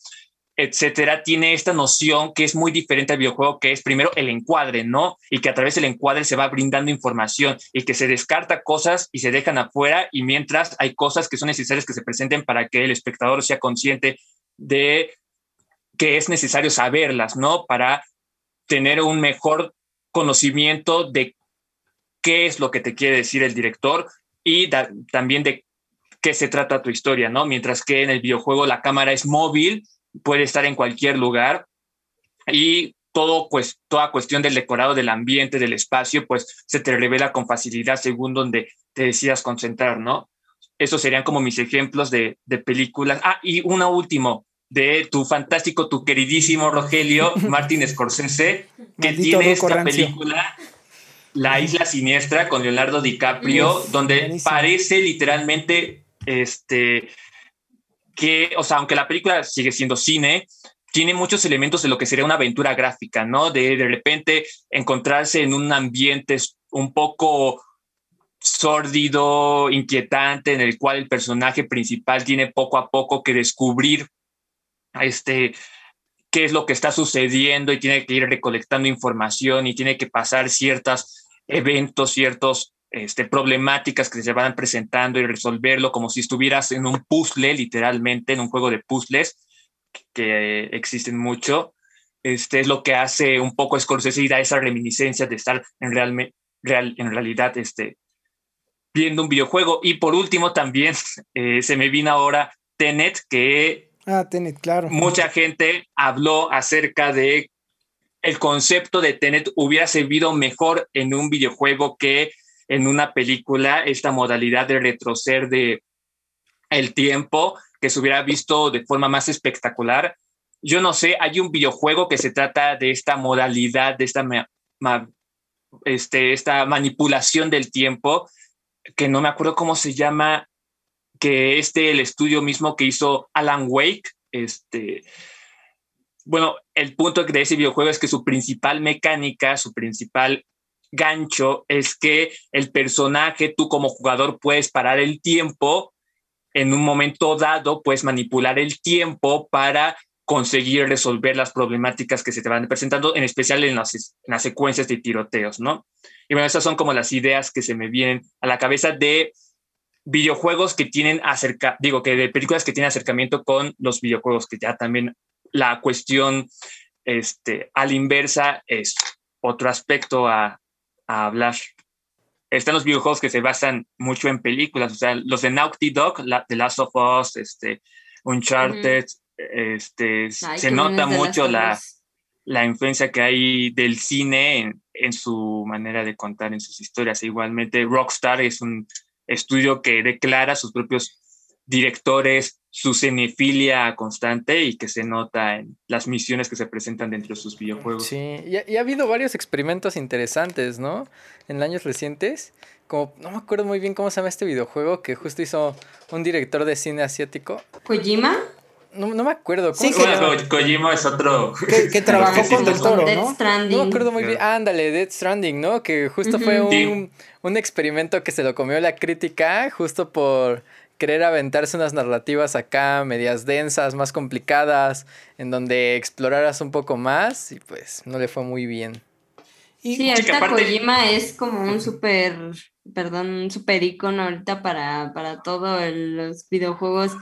Speaker 3: etcétera, tiene esta noción que es muy diferente al videojuego, que es primero el encuadre, ¿no? Y que a través del encuadre se va brindando información y que se descarta cosas y se dejan afuera y mientras hay cosas que son necesarias que se presenten para que el espectador sea consciente de que es necesario saberlas, ¿no? Para tener un mejor conocimiento de qué es lo que te quiere decir el director y también de qué se trata tu historia, ¿no? Mientras que en el videojuego la cámara es móvil, puede estar en cualquier lugar y todo, pues, toda cuestión del decorado, del ambiente, del espacio, pues se te revela con facilidad según donde te decidas concentrar, ¿no? Esos serían como mis ejemplos de, de películas. Ah, y uno último, de tu fantástico, tu queridísimo Rogelio *laughs* Martin Scorsese, que tiene esta película, La Isla Siniestra, con Leonardo DiCaprio, donde parece literalmente, este, que, o sea, aunque la película sigue siendo cine, tiene muchos elementos de lo que sería una aventura gráfica, ¿no? De de repente encontrarse en un ambiente un poco sórdido, inquietante, en el cual el personaje principal tiene poco a poco que descubrir este, qué es lo que está sucediendo y tiene que ir recolectando información y tiene que pasar ciertos eventos, ciertos este, problemáticas que se van presentando y resolverlo como si estuvieras en un puzzle, literalmente, en un juego de puzzles que existen mucho. Este es lo que hace un poco Scorsese y da esa reminiscencia de estar en, real, en realidad este, viendo un videojuego. Y por último, también *laughs* eh, se me vino ahora Tenet, que
Speaker 1: ah, Tenet, claro.
Speaker 3: mucha gente habló acerca de el concepto de Tenet hubiera servido mejor en un videojuego que en una película, esta modalidad de retroceder de el tiempo que se hubiera visto de forma más espectacular. Yo no sé, hay un videojuego que se trata de esta modalidad, de esta, este, esta manipulación del tiempo, que no me acuerdo cómo se llama, que este, el estudio mismo que hizo Alan Wake, este, bueno, el punto de ese videojuego es que su principal mecánica, su principal gancho es que el personaje, tú como jugador puedes parar el tiempo en un momento dado, puedes manipular el tiempo para conseguir resolver las problemáticas que se te van presentando, en especial en las, secuencias de tiroteos, ¿no? Y bueno, esas son como las ideas que se me vienen a la cabeza de videojuegos que tienen acerca, digo que de películas que tienen acercamiento con los videojuegos, que ya también la cuestión este, a la inversa es otro aspecto a, a hablar. Están los videojuegos que se basan mucho en películas, o sea, los de Naughty Dog, la, The Last of Us, este, Uncharted, este, se nota mucho la, la, influencia que hay del cine en, en, su manera de contar en sus historias. Igualmente, Rockstar es un estudio que declara sus propios directores su cinefilia constante y que se nota en las misiones que se presentan dentro de sus videojuegos.
Speaker 4: Sí, y, ha habido varios experimentos interesantes, ¿no? En años recientes. Como, no me acuerdo muy bien cómo se llama este videojuego que justo hizo un director de cine asiático.
Speaker 2: ¿Kojima?
Speaker 4: No, no me acuerdo.
Speaker 3: ¿Cómo sí, Kojima es otro.
Speaker 1: Que, trabajó *laughs* con Del Toro, ¿no?
Speaker 2: Stranding.
Speaker 4: No me acuerdo muy bien. ándale, Dead Stranding, ¿no? Que justo fue un, un experimento que se lo comió la crítica justo por querer aventarse unas narrativas acá medias densas, más complicadas, en donde exploraras un poco más y pues no le fue muy bien.
Speaker 2: Y sí, ahorita Kojima es como un súper, perdón, un súper icono ahorita para, para todos los videojuegos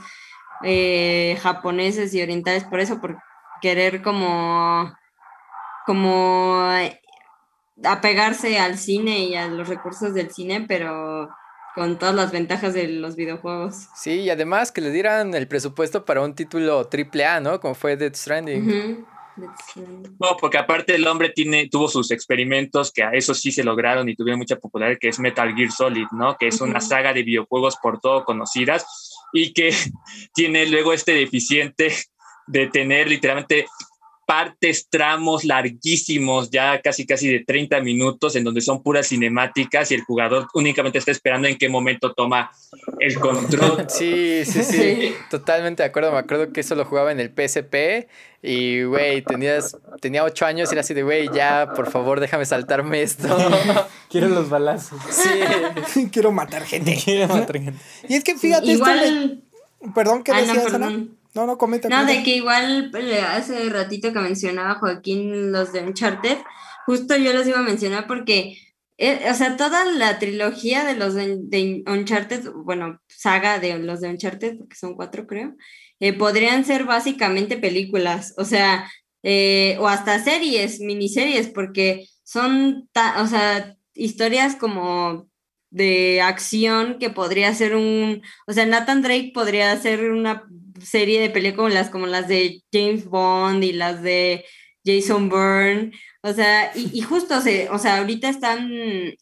Speaker 2: eh, japoneses y orientales, por eso, por querer como, como apegarse al cine y a los recursos del cine, pero con todas las ventajas de los videojuegos.
Speaker 4: Sí, y además que le dieran el presupuesto para un título triple A, ¿no? Como fue Death Stranding.
Speaker 3: No, porque aparte el hombre tiene, tuvo sus experimentos que a eso sí se lograron y tuvieron mucha popularidad, que es Metal Gear Solid, ¿no? Que es una saga de videojuegos por todo conocidas y que *laughs* tiene luego este deficiente de tener literalmente partes, tramos larguísimos, ya casi casi de 30 minutos, en donde son puras cinemáticas y el jugador únicamente está esperando en qué momento toma el control. *laughs*
Speaker 4: Sí, sí, sí, *laughs* totalmente de acuerdo. Me acuerdo que eso lo jugaba en el PSP y, güey, tenías, tenía 8 años y era así de, güey, ya, por favor, déjame saltarme esto. *laughs*
Speaker 5: Quiero los balazos.
Speaker 1: Sí. Quiero matar gente.
Speaker 5: Quiero matar gente.
Speaker 1: Y es que fíjate,
Speaker 2: Igual...
Speaker 1: Perdón, ¿qué decías, Ana? No, no, comenta.
Speaker 2: No, de que igual pues, hace ratito que mencionaba Joaquín los de Uncharted, justo yo los iba a mencionar porque, eh, o sea, toda la trilogía de los de, Uncharted, bueno, saga de los de Uncharted, porque son cuatro creo, eh, podrían ser básicamente películas, o sea, eh, o hasta series, miniseries, porque son, o sea, historias como de acción que podría ser un, o sea, Nathan Drake podría hacer una serie de películas como las de James Bond y las de Jason Bourne, o sea, y, justo, se, o sea, ahorita están,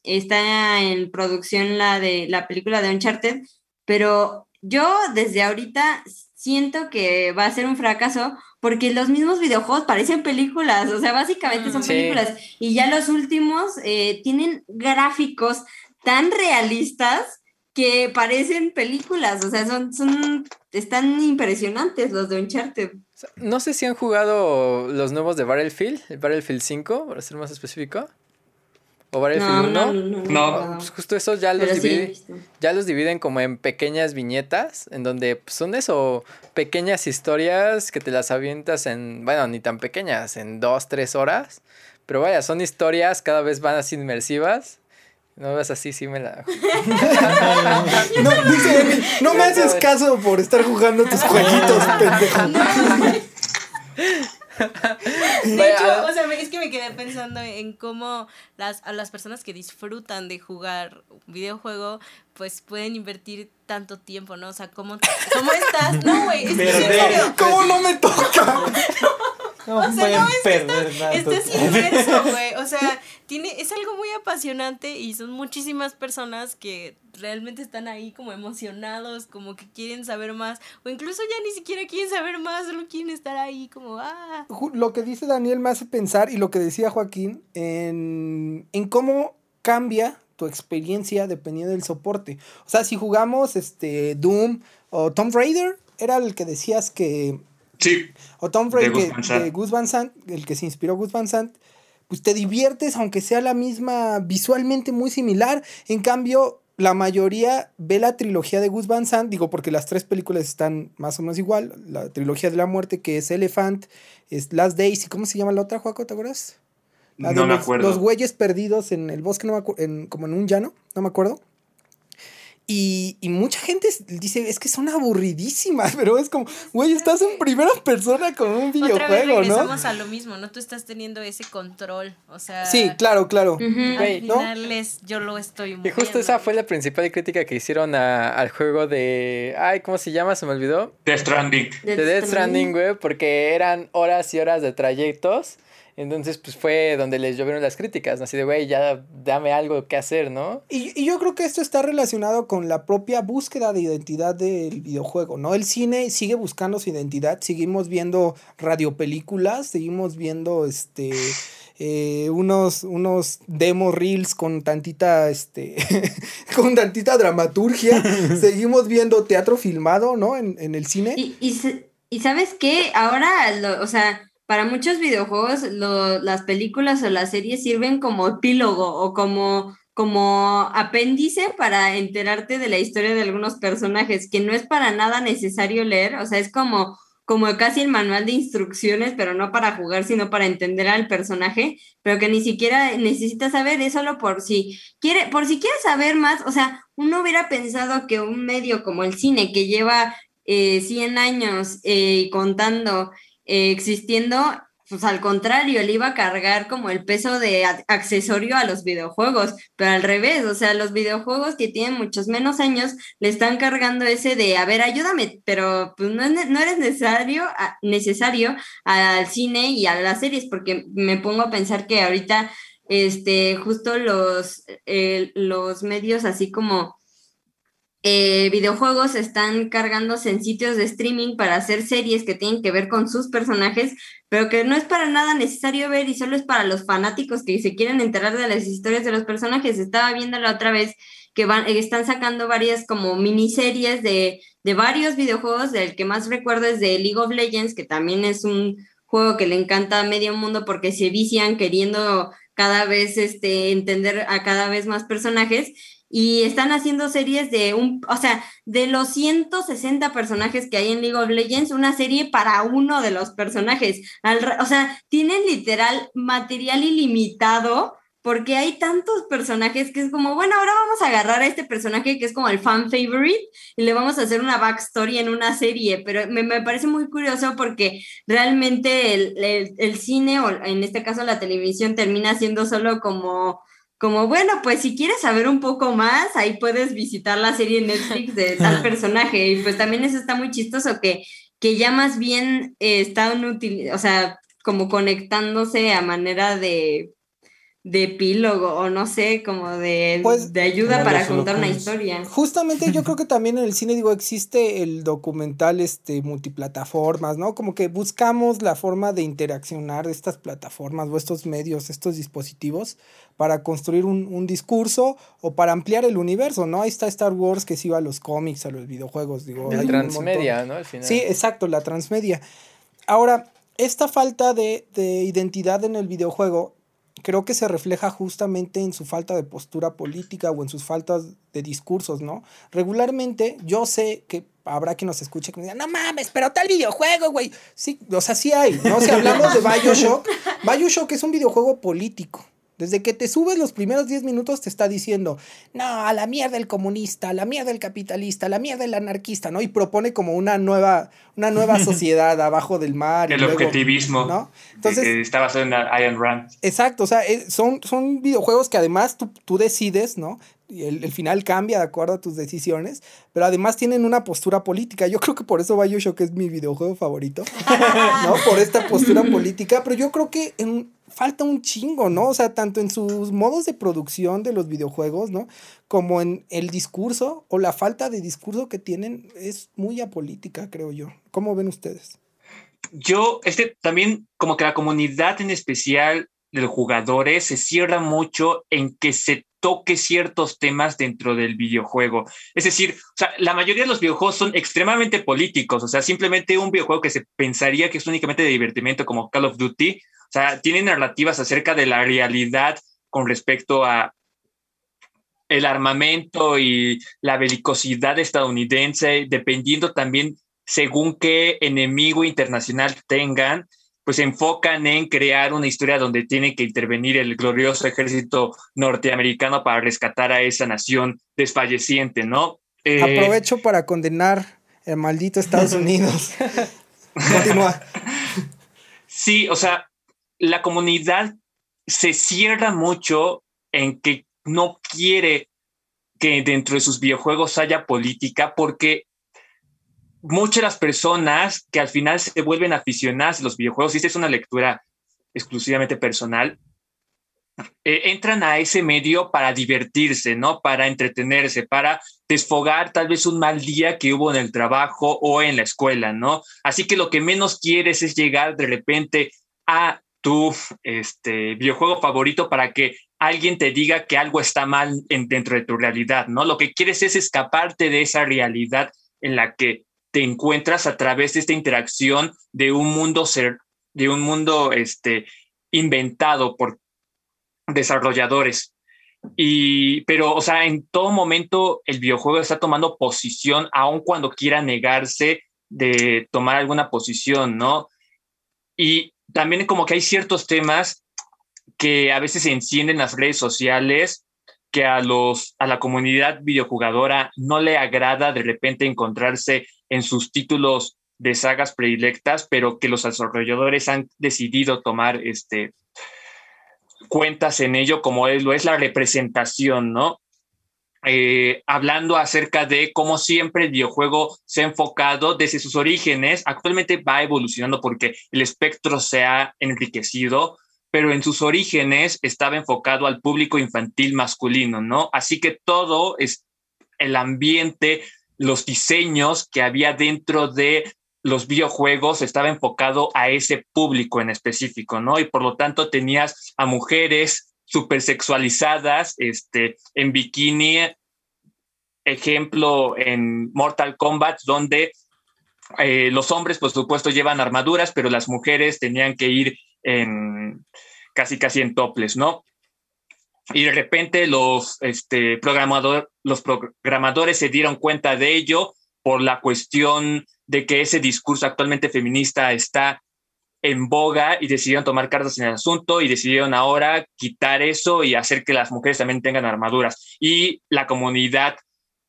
Speaker 2: está en producción la de la película de Uncharted, pero yo desde ahorita siento que va a ser un fracaso porque los mismos videojuegos parecen películas, o sea, básicamente son películas. Y ya los últimos eh, tienen gráficos tan realistas que parecen películas, o sea, son, son, están impresionantes los de Uncharted.
Speaker 4: No sé si han jugado los nuevos de Battlefield, el Battlefield 5, para ser más específico. ¿O Battlefield 1? No, no, no, Pues justo esos ya los, dividen, ya los dividen como en pequeñas viñetas, en donde pues, son eso, pequeñas historias que te las avientas en, bueno, ni tan pequeñas, en dos, tres horas. Pero vaya, son historias cada vez van así inmersivas no ves así, sí me la. *laughs*
Speaker 1: no, dice no me haces caso por estar jugando tus jueguitos, pendejo. *laughs*
Speaker 6: De hecho, o sea, es que me quedé pensando en cómo las, a las personas que disfrutan de jugar videojuego, pues pueden invertir tanto tiempo, ¿no? O sea, ¿cómo, cómo estás? No, güey, es
Speaker 1: ¿Cómo no me toca?
Speaker 6: No *laughs* o sea, no perder nada. Estás inmerso, *laughs* güey. O sea, tiene, es algo muy apasionante y son muchísimas personas que realmente están ahí como emocionados, como que quieren saber más, o incluso ya ni siquiera quieren saber más, solo quieren estar ahí como, ah.
Speaker 1: Lo que dice Daniel me hace pensar, y lo que decía Joaquín, en, en cómo cambia tu experiencia dependiendo del soporte. O sea, si jugamos este Doom o Tomb Raider, era el que decías que
Speaker 3: Sí.
Speaker 1: O Tom Brady, de Gus Van Sant, el que se inspiró Gus Van Sant, pues te diviertes aunque sea la misma, visualmente muy similar. En cambio, la mayoría ve la trilogía de Gus Van Sant, digo porque las tres películas están más o menos igual. La trilogía de la muerte, que es Elephant, es Last Days, ¿y cómo se llama la otra, Juaco? ¿Te acuerdas?
Speaker 3: no me
Speaker 1: los,
Speaker 3: acuerdo.
Speaker 1: Los güeyes perdidos en el bosque, no en, como en un llano, no me acuerdo. Y, y, mucha gente dice, es que son aburridísimas, *laughs* pero es como, güey, estás en primera persona con un videojuego, Otra vez regresamos
Speaker 6: a lo mismo, ¿no? Tú estás teniendo ese control, o sea...
Speaker 1: Sí, claro, claro.
Speaker 6: yo lo estoy
Speaker 4: Y justo esa fue la principal crítica que hicieron al juego de... Ay, ¿cómo se llama? Se me olvidó.
Speaker 3: Death Stranding.
Speaker 4: De Death Stranding, güey, porque eran horas y horas de trayectos entonces, pues fue donde les llovieron las críticas, ¿no? Así de, güey, ya dame algo que hacer, ¿no?
Speaker 1: Y, y, yo creo que esto está relacionado con la propia búsqueda de identidad del videojuego, ¿no? El cine sigue buscando su identidad, seguimos viendo radiopelículas, seguimos viendo, este... Eh, unos, unos demo reels con tantita, este, *laughs* con tantita dramaturgia. *laughs* Seguimos viendo teatro filmado, ¿no? En, en el cine.
Speaker 2: Y, y, y sabes qué, ahora, o sea, para muchos videojuegos las películas o las series sirven como epílogo o como, como apéndice para enterarte de la historia de algunos personajes, que no es para nada necesario leer, o sea, es como, como casi el manual de instrucciones, pero no para jugar, sino para entender al personaje, pero que ni siquiera necesitas saber, es solo por si quiere, por si quieres saber más, o sea, uno hubiera pensado que un medio como el cine, que lleva eh, 100 años eh, contando eh, existiendo, pues al contrario, él iba a cargar como el peso de accesorio a los videojuegos, pero al revés, o sea, los videojuegos que tienen muchos menos años le están cargando ese de, a ver, ayúdame, pero pues no, no eres necesario, necesario al cine y a las series, porque me pongo a pensar que ahorita, este, justo los, eh, los medios así como eh, videojuegos están cargándose en sitios de streaming para hacer series que tienen que ver con sus personajes, pero que no es para nada necesario ver y solo es para los fanáticos que se quieren enterar de las historias de los personajes. Estaba viendo la otra vez que van, están sacando varias como miniseries de, de varios videojuegos, del que más recuerdo es de League of Legends, que también es un juego que le encanta a medio mundo porque se vician queriendo cada vez este, entender a cada vez más personajes y están haciendo series de un, o sea, de los 160 personajes que hay en League of Legends, una serie para uno de los personajes. o sea, tienen literal material ilimitado porque hay tantos personajes que es como, bueno, ahora vamos a agarrar a este personaje que es como el fan favorite y le vamos a hacer una backstory en una serie, pero me, me parece muy curioso porque realmente el, el, el, cine o en este caso la televisión termina siendo solo como como, bueno, pues si quieres saber un poco más, ahí puedes visitar la serie Netflix de tal *laughs* personaje. Y pues también eso está muy chistoso, que, que ya más bien eh, están útil, o sea, como conectándose a manera de de epílogo o no sé, como de, pues, de ayuda para contar una historia.
Speaker 1: Justamente yo *laughs* creo que también en el cine, digo, existe el documental este, multiplataformas, ¿no? Como que buscamos la forma de interaccionar estas plataformas o estos medios, estos dispositivos, para construir un, un discurso o para ampliar el universo, ¿no? Ahí está Star Wars que se iba a los cómics, a los videojuegos, digo.
Speaker 4: La transmedia, ¿no? Al final.
Speaker 1: Sí, exacto, la transmedia. Ahora, esta falta de, de identidad en el videojuego creo que se refleja justamente en su falta de postura política o en sus faltas de discursos, ¿no? Regularmente yo sé que habrá quien nos escuche que me diga, no mames, pero tal videojuego, güey. Sí, o sea, sí hay, ¿no? Si hablamos de *laughs* Bioshock, Bioshock es un videojuego político. Desde que te subes los primeros 10 minutos te está diciendo, no, a la mierda el comunista, a la mierda el capitalista, a la mierda el anarquista, ¿no? Y propone como una nueva, una nueva *laughs* sociedad abajo del mar.
Speaker 3: El objetivismo. ¿no? Entonces, que está basado en Iron Rand.
Speaker 1: Exacto, o sea, eh, son, son videojuegos que además tú, tú decides, ¿no? El, el, final cambia de acuerdo a tus decisiones, pero además tienen una postura política. Yo creo que por eso Bioshock es mi videojuego favorito, *laughs* ¿no? Por esta postura política, pero yo creo que en, falta un chingo, ¿no? O sea, tanto en sus modos de producción de los videojuegos, ¿no? Como en el discurso o la falta de discurso que tienen es muy apolítica, creo yo. ¿Cómo ven ustedes?
Speaker 3: Yo, este, también como que la comunidad en especial de los jugadores se cierra mucho en que se toque ciertos temas dentro del videojuego. Es decir, o sea, la mayoría de los videojuegos son extremadamente políticos, o sea, simplemente un videojuego que se pensaría que es únicamente de divertimento como Call of Duty, o sea, tiene narrativas acerca de la realidad con respecto a el armamento y la belicosidad estadounidense, dependiendo también según qué enemigo internacional tengan, pues se enfocan en crear una historia donde tiene que intervenir el glorioso ejército norteamericano para rescatar a esa nación desfalleciente, ¿no?
Speaker 1: Eh, Aprovecho para condenar el maldito Estados *laughs* Unidos. Continúa.
Speaker 3: Sí, o sea, la comunidad se cierra mucho en que no quiere que dentro de sus videojuegos haya política porque muchas de las personas que al final se vuelven aficionadas a los videojuegos, y esta es una lectura exclusivamente personal, eh, entran a ese medio para divertirse, ¿no? Para entretenerse, para desfogar tal vez un mal día que hubo en el trabajo o en la escuela, ¿no? Así que lo que menos quieres es llegar de repente a tu este, videojuego favorito para que alguien te diga que algo está mal en, dentro de tu realidad, ¿no? Lo que quieres es escaparte de esa realidad en la que te encuentras a través de esta interacción de un mundo ser, de un mundo este, inventado por desarrolladores. Y, pero, o sea, en todo momento el videojuego está tomando posición, aun cuando quiera negarse de tomar alguna posición, ¿no? Y también como que hay ciertos temas que a veces se encienden las redes sociales que a los a la comunidad videojugadora no le agrada de repente encontrarse en sus títulos de sagas predilectas, pero que los desarrolladores han decidido tomar este cuentas en ello como es, lo es la representación, ¿no? Eh, hablando acerca de cómo siempre el videojuego se ha enfocado desde sus orígenes. Actualmente va evolucionando porque el espectro se ha enriquecido, pero en sus orígenes estaba enfocado al público infantil masculino, ¿no? Así que todo es el ambiente, los diseños que había dentro de los videojuegos estaba enfocado a ese público en específico, ¿no? Y por lo tanto tenías a mujeres super sexualizadas, este, en bikini, ejemplo en Mortal Kombat, donde eh, los hombres, por supuesto, llevan armaduras, pero las mujeres tenían que ir en casi casi en toples, ¿no? Y de repente los, este, programador, los programadores se dieron cuenta de ello por la cuestión de que ese discurso actualmente feminista está en boga y decidieron tomar cartas en el asunto y decidieron ahora quitar eso y hacer que las mujeres también tengan armaduras. Y la comunidad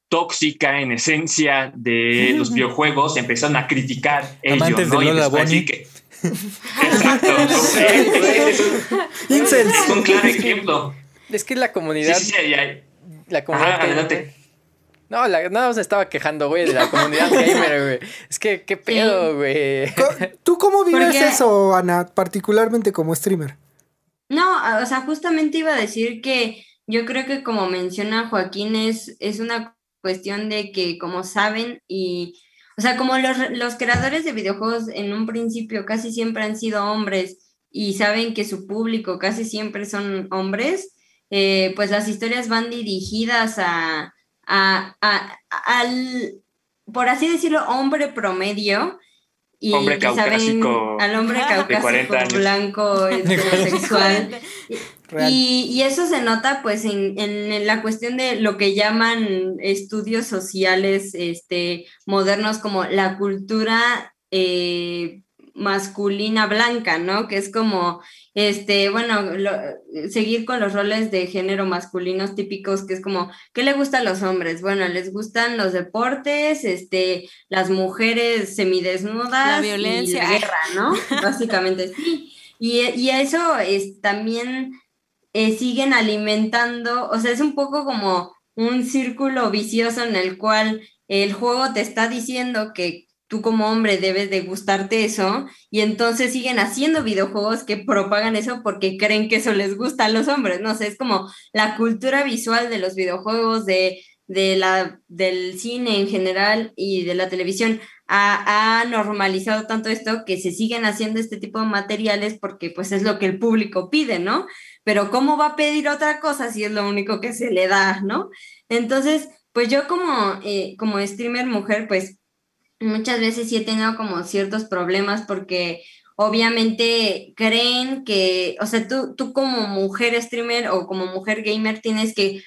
Speaker 3: tóxica en esencia de los videojuegos empezaron a criticar ello, ¿no? y Bonnie. Que... Exacto. *laughs* es, un, claro ejemplo.
Speaker 4: Es que la comunidad. Sí, sí, sí, La comunidad. adelante. No, la, no se estaba quejando, güey, de la *laughs* comunidad gamer, güey. Es que, qué pedo, güey.
Speaker 1: ¿Tú cómo vives eso, Ana, particularmente como streamer?
Speaker 2: No, o sea, justamente iba a decir que yo creo que como menciona Joaquín, es, es una cuestión de que como saben y, o sea, como los, los creadores de videojuegos en un principio casi siempre han sido hombres y saben que su público casi siempre son hombres, eh, pues las historias van dirigidas a, al, por así decirlo, hombre promedio. Y hombre caucásico. al hombre caucásico blanco heterosexual. y, y, eso se nota pues en, en, la cuestión de lo que llaman estudios sociales este, modernos como la cultura eh, masculina blanca, ¿no? Que es como, este, bueno, seguir con los roles de género masculinos típicos, que es como, ¿qué le gusta a los hombres? Bueno, les gustan los deportes, este, las mujeres semidesnudas, la violencia, y la guerra, ¿no? *laughs* Básicamente, sí. Y, y eso es también eh, siguen alimentando, o sea, es un poco como un círculo vicioso en el cual el juego te está diciendo que tú como hombre debes de gustarte eso y entonces siguen haciendo videojuegos que propagan eso porque creen que eso les gusta a los hombres, no sé, es como la cultura visual de los videojuegos, de, de la, del cine en general y de la televisión ha, ha, normalizado tanto esto que se siguen haciendo este tipo de materiales porque pues es lo que el público pide, ¿no? Pero ¿cómo va a pedir otra cosa si es lo único que se le da, ¿no? Entonces, pues yo como, eh, como streamer mujer, pues muchas veces sí he tenido como ciertos problemas porque obviamente creen que, o sea, tú, tú como mujer streamer o como mujer gamer tienes que,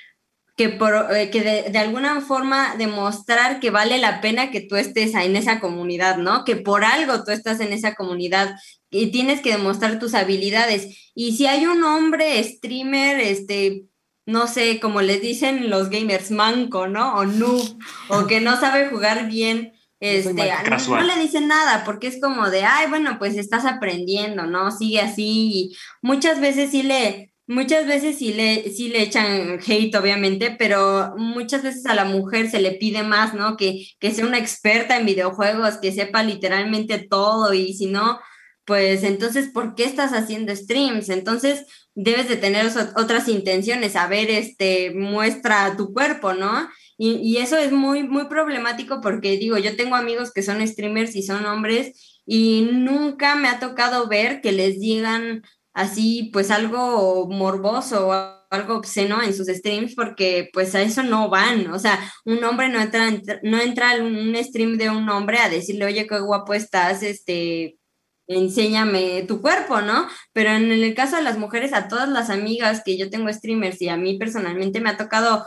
Speaker 2: que, por, eh, que de, alguna forma demostrar que vale la pena que tú estés en esa comunidad, ¿no? Que por algo tú estás en esa comunidad y tienes que demostrar tus habilidades. Y si hay un hombre streamer, este, no sé, como les dicen los gamers, manco, ¿no? O noob, o que no sabe jugar bien este, no, le dicen nada porque es como de, ay, bueno, pues estás aprendiendo, ¿no? Sigue así. Y muchas veces sí le, muchas veces sí le, sí le echan hate, obviamente, pero muchas veces a la mujer se le pide más, ¿no? Que, que sea una experta en videojuegos, que sepa literalmente todo y si no, pues entonces, ¿por qué estás haciendo streams? Entonces, debes de tener otras intenciones, a ver, este, muestra tu cuerpo, ¿no? Y, eso es muy, muy problemático porque digo, yo tengo amigos que son streamers y son hombres y nunca me ha tocado ver que les digan así pues algo morboso o algo obsceno en sus streams porque pues a eso no van, o sea, un hombre no entra, no entra en un stream de un hombre a decirle, oye, qué guapo estás, este, enséñame tu cuerpo, ¿no? Pero en el caso de las mujeres, a todas las amigas que yo tengo streamers y a mí personalmente me ha tocado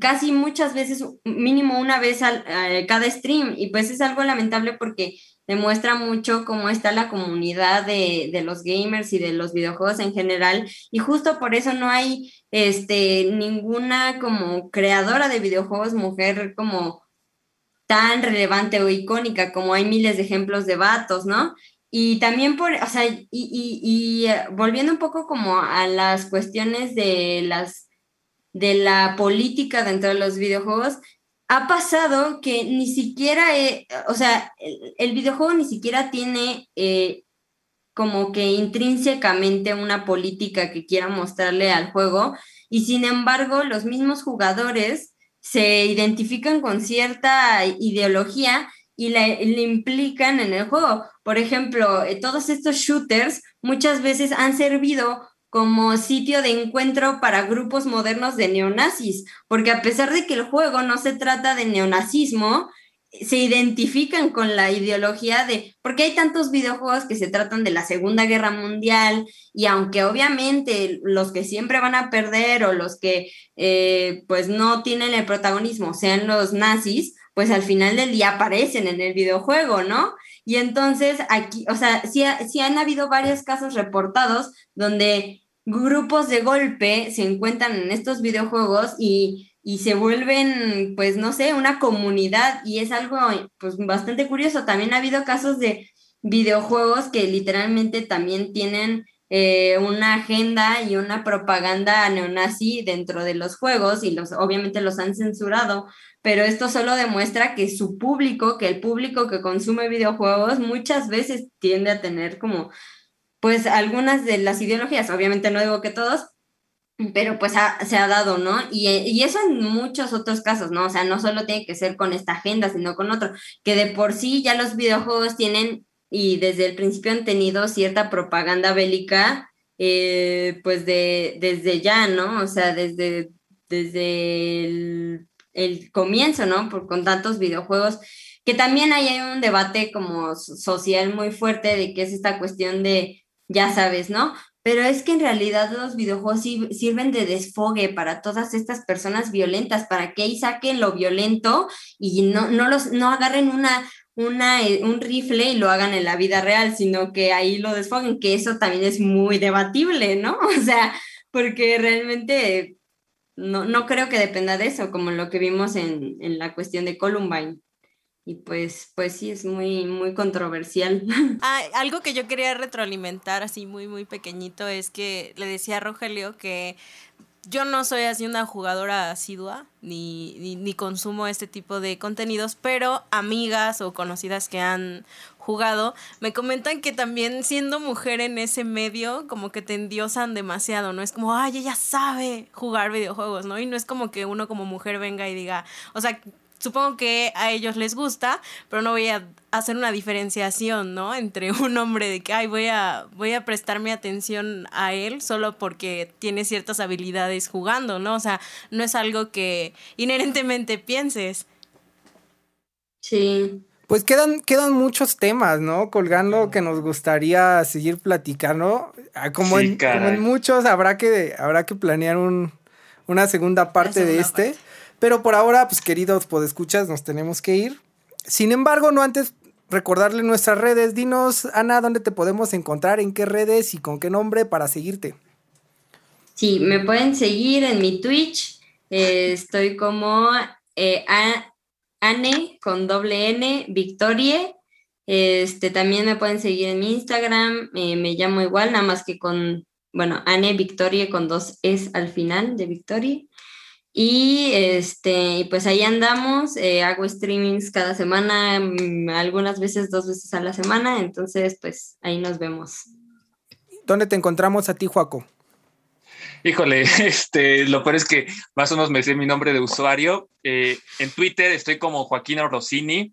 Speaker 2: casi muchas veces, mínimo una vez al, cada stream, y pues es algo lamentable porque demuestra mucho cómo está la comunidad de, de, los gamers y de los videojuegos en general, y justo por eso no hay este, ninguna como creadora de videojuegos mujer como tan relevante o icónica como hay miles de ejemplos de vatos, ¿no? Y también por, o sea, y, y, y eh, volviendo un poco como a las cuestiones de las de la política dentro de los videojuegos, ha pasado que ni siquiera, eh, o sea, el, videojuego ni siquiera tiene eh, como que intrínsecamente una política que quiera mostrarle al juego y sin embargo los mismos jugadores se identifican con cierta ideología y le, implican en el juego. Por ejemplo, eh, todos estos shooters muchas veces han servido como sitio de encuentro para grupos modernos de neonazis, porque a pesar de que el juego no se trata de neonazismo, se identifican con la ideología de, porque hay tantos videojuegos que se tratan de la Segunda Guerra Mundial y aunque obviamente los que siempre van a perder o los que eh, pues no tienen el protagonismo sean los nazis, pues al final del día aparecen en el videojuego, ¿no? Y entonces aquí, o sea, sí, sí han habido varios casos reportados donde grupos de golpe se encuentran en estos videojuegos y, se vuelven, pues no sé, una comunidad y es algo pues bastante curioso. También ha habido casos de videojuegos que literalmente también tienen eh, una agenda y una propaganda neonazi dentro de los juegos y los obviamente los han censurado, pero esto solo demuestra que su público, que el público que consume videojuegos muchas veces tiende a tener como pues algunas de las ideologías, obviamente no digo que todos, pero pues se ha dado, ¿no? Y, eso en muchos otros casos, ¿no? O sea, no solo tiene que ser con esta agenda, sino con otro, que de por sí ya los videojuegos tienen y desde el principio han tenido cierta propaganda bélica, eh, pues de, desde ya, ¿no? O sea, desde, desde el, comienzo, ¿no? Por, con tantos videojuegos, que también hay un debate como social muy fuerte de qué es esta cuestión de, ya sabes, ¿no? Pero es que en realidad los videojuegos sirven de desfogue para todas estas personas violentas, para que ahí saquen lo violento y no, no, los, no agarren una, una, eh, un rifle y lo hagan en la vida real, sino que ahí lo desfoguen, que eso también es muy debatible, ¿no? *laughs* O sea, porque realmente no, no creo que dependa de eso, como lo que vimos en, en la cuestión de Columbine y pues, pues sí, es muy, muy controversial. *laughs*
Speaker 6: Ah, algo que yo quería retroalimentar así muy, muy pequeñito es que le decía a Rogelio que yo no soy así una jugadora asidua, ni, ni, ni, consumo este tipo de contenidos, pero amigas o conocidas que han jugado me comentan que también siendo mujer en ese medio, como que te endiosan demasiado, ¿no? Es como, ay, ella sabe jugar videojuegos, ¿no? Y no es como que uno como mujer venga y diga, o sea, supongo que a ellos les gusta, pero no voy a hacer una diferenciación, ¿no? Entre *laughs* un hombre de que, ay, voy a, voy a prestarme atención a él solo porque tiene ciertas habilidades jugando, ¿no? O sea, no es algo que inherentemente pienses.
Speaker 2: Sí.
Speaker 1: Pues quedan, quedan muchos temas, ¿no? Colgando que nos gustaría seguir platicando. Ah, como, en, muchos, habrá que, habrá que planear un, una segunda parte de este. Pero por ahora, pues queridos podescuchas, nos tenemos que ir. Sin embargo, no antes recordarle nuestras redes. Dinos, Ana, dónde te podemos encontrar, en qué redes y con qué nombre para seguirte.
Speaker 2: Sí, me pueden seguir en mi Twitch. Eh, estoy como eh, Anne con doble N, Victorie. Este, también me pueden seguir en mi Instagram. Eh, me llamo igual, nada más que con, bueno, Anne Victorie con dos S al final de Victorie. Y este, pues ahí andamos, eh, hago streamings cada semana, mm, algunas veces dos veces a la semana, entonces pues ahí nos vemos.
Speaker 1: ¿Dónde te encontramos a ti, Juaco?
Speaker 3: Híjole, *laughs* este, lo peor es que más o menos me sé mi nombre de usuario. Eh, en Twitter estoy como Joaquín Rossini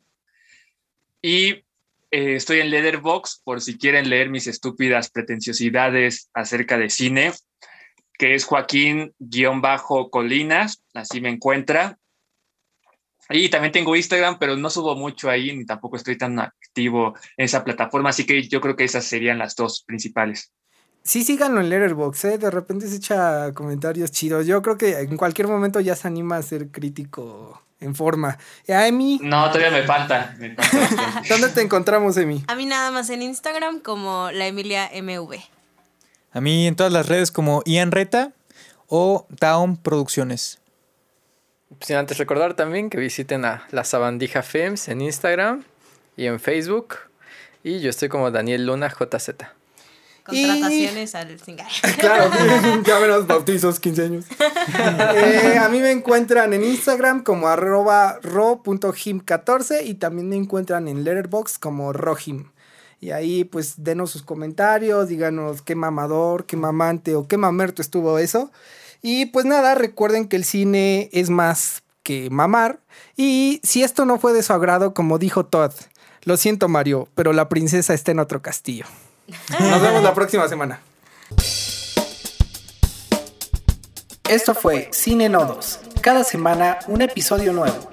Speaker 3: y eh, estoy en Letterbox por si quieren leer mis estúpidas pretenciosidades acerca de cine que es Joaquín-Colinas, así me encuentra. Y también tengo Instagram, pero no subo mucho ahí, ni tampoco estoy tan activo en esa plataforma, así que yo creo que esas serían las dos principales.
Speaker 1: Sí, síganlo en Letterboxd, ¿eh? de repente se echa comentarios chidos. Yo creo que en cualquier momento ya se anima a ser crítico en forma. ¿A Emi?
Speaker 3: No, todavía me falta. *laughs*
Speaker 1: ¿Dónde te encontramos, Emi?
Speaker 6: A mí nada más en Instagram como la Emilia MV.
Speaker 5: A mí en todas las redes como Ian Reta o Town Producciones.
Speaker 4: Sin antes recordar también que visiten a La Sabandija Films en Instagram y en Facebook. Y yo estoy como Daniel Luna JZ.
Speaker 6: Contrataciones al single. *laughs*
Speaker 1: Claro, *laughs* ya los bautizos, 15 años. *laughs* Eh, a mí me encuentran en Instagram como arroba ro.him14 y también me encuentran en Letterboxd como rohim. Y ahí pues denos sus comentarios, díganos qué mamador, qué mamante o qué mamerto estuvo eso. Y pues nada, recuerden que el cine es más que mamar. Y si esto no fue de su agrado, como dijo Todd, lo siento Mario, pero la princesa está en otro castillo. Nos vemos la próxima semana. Esto fue Cine Nodos. Cada semana un episodio nuevo.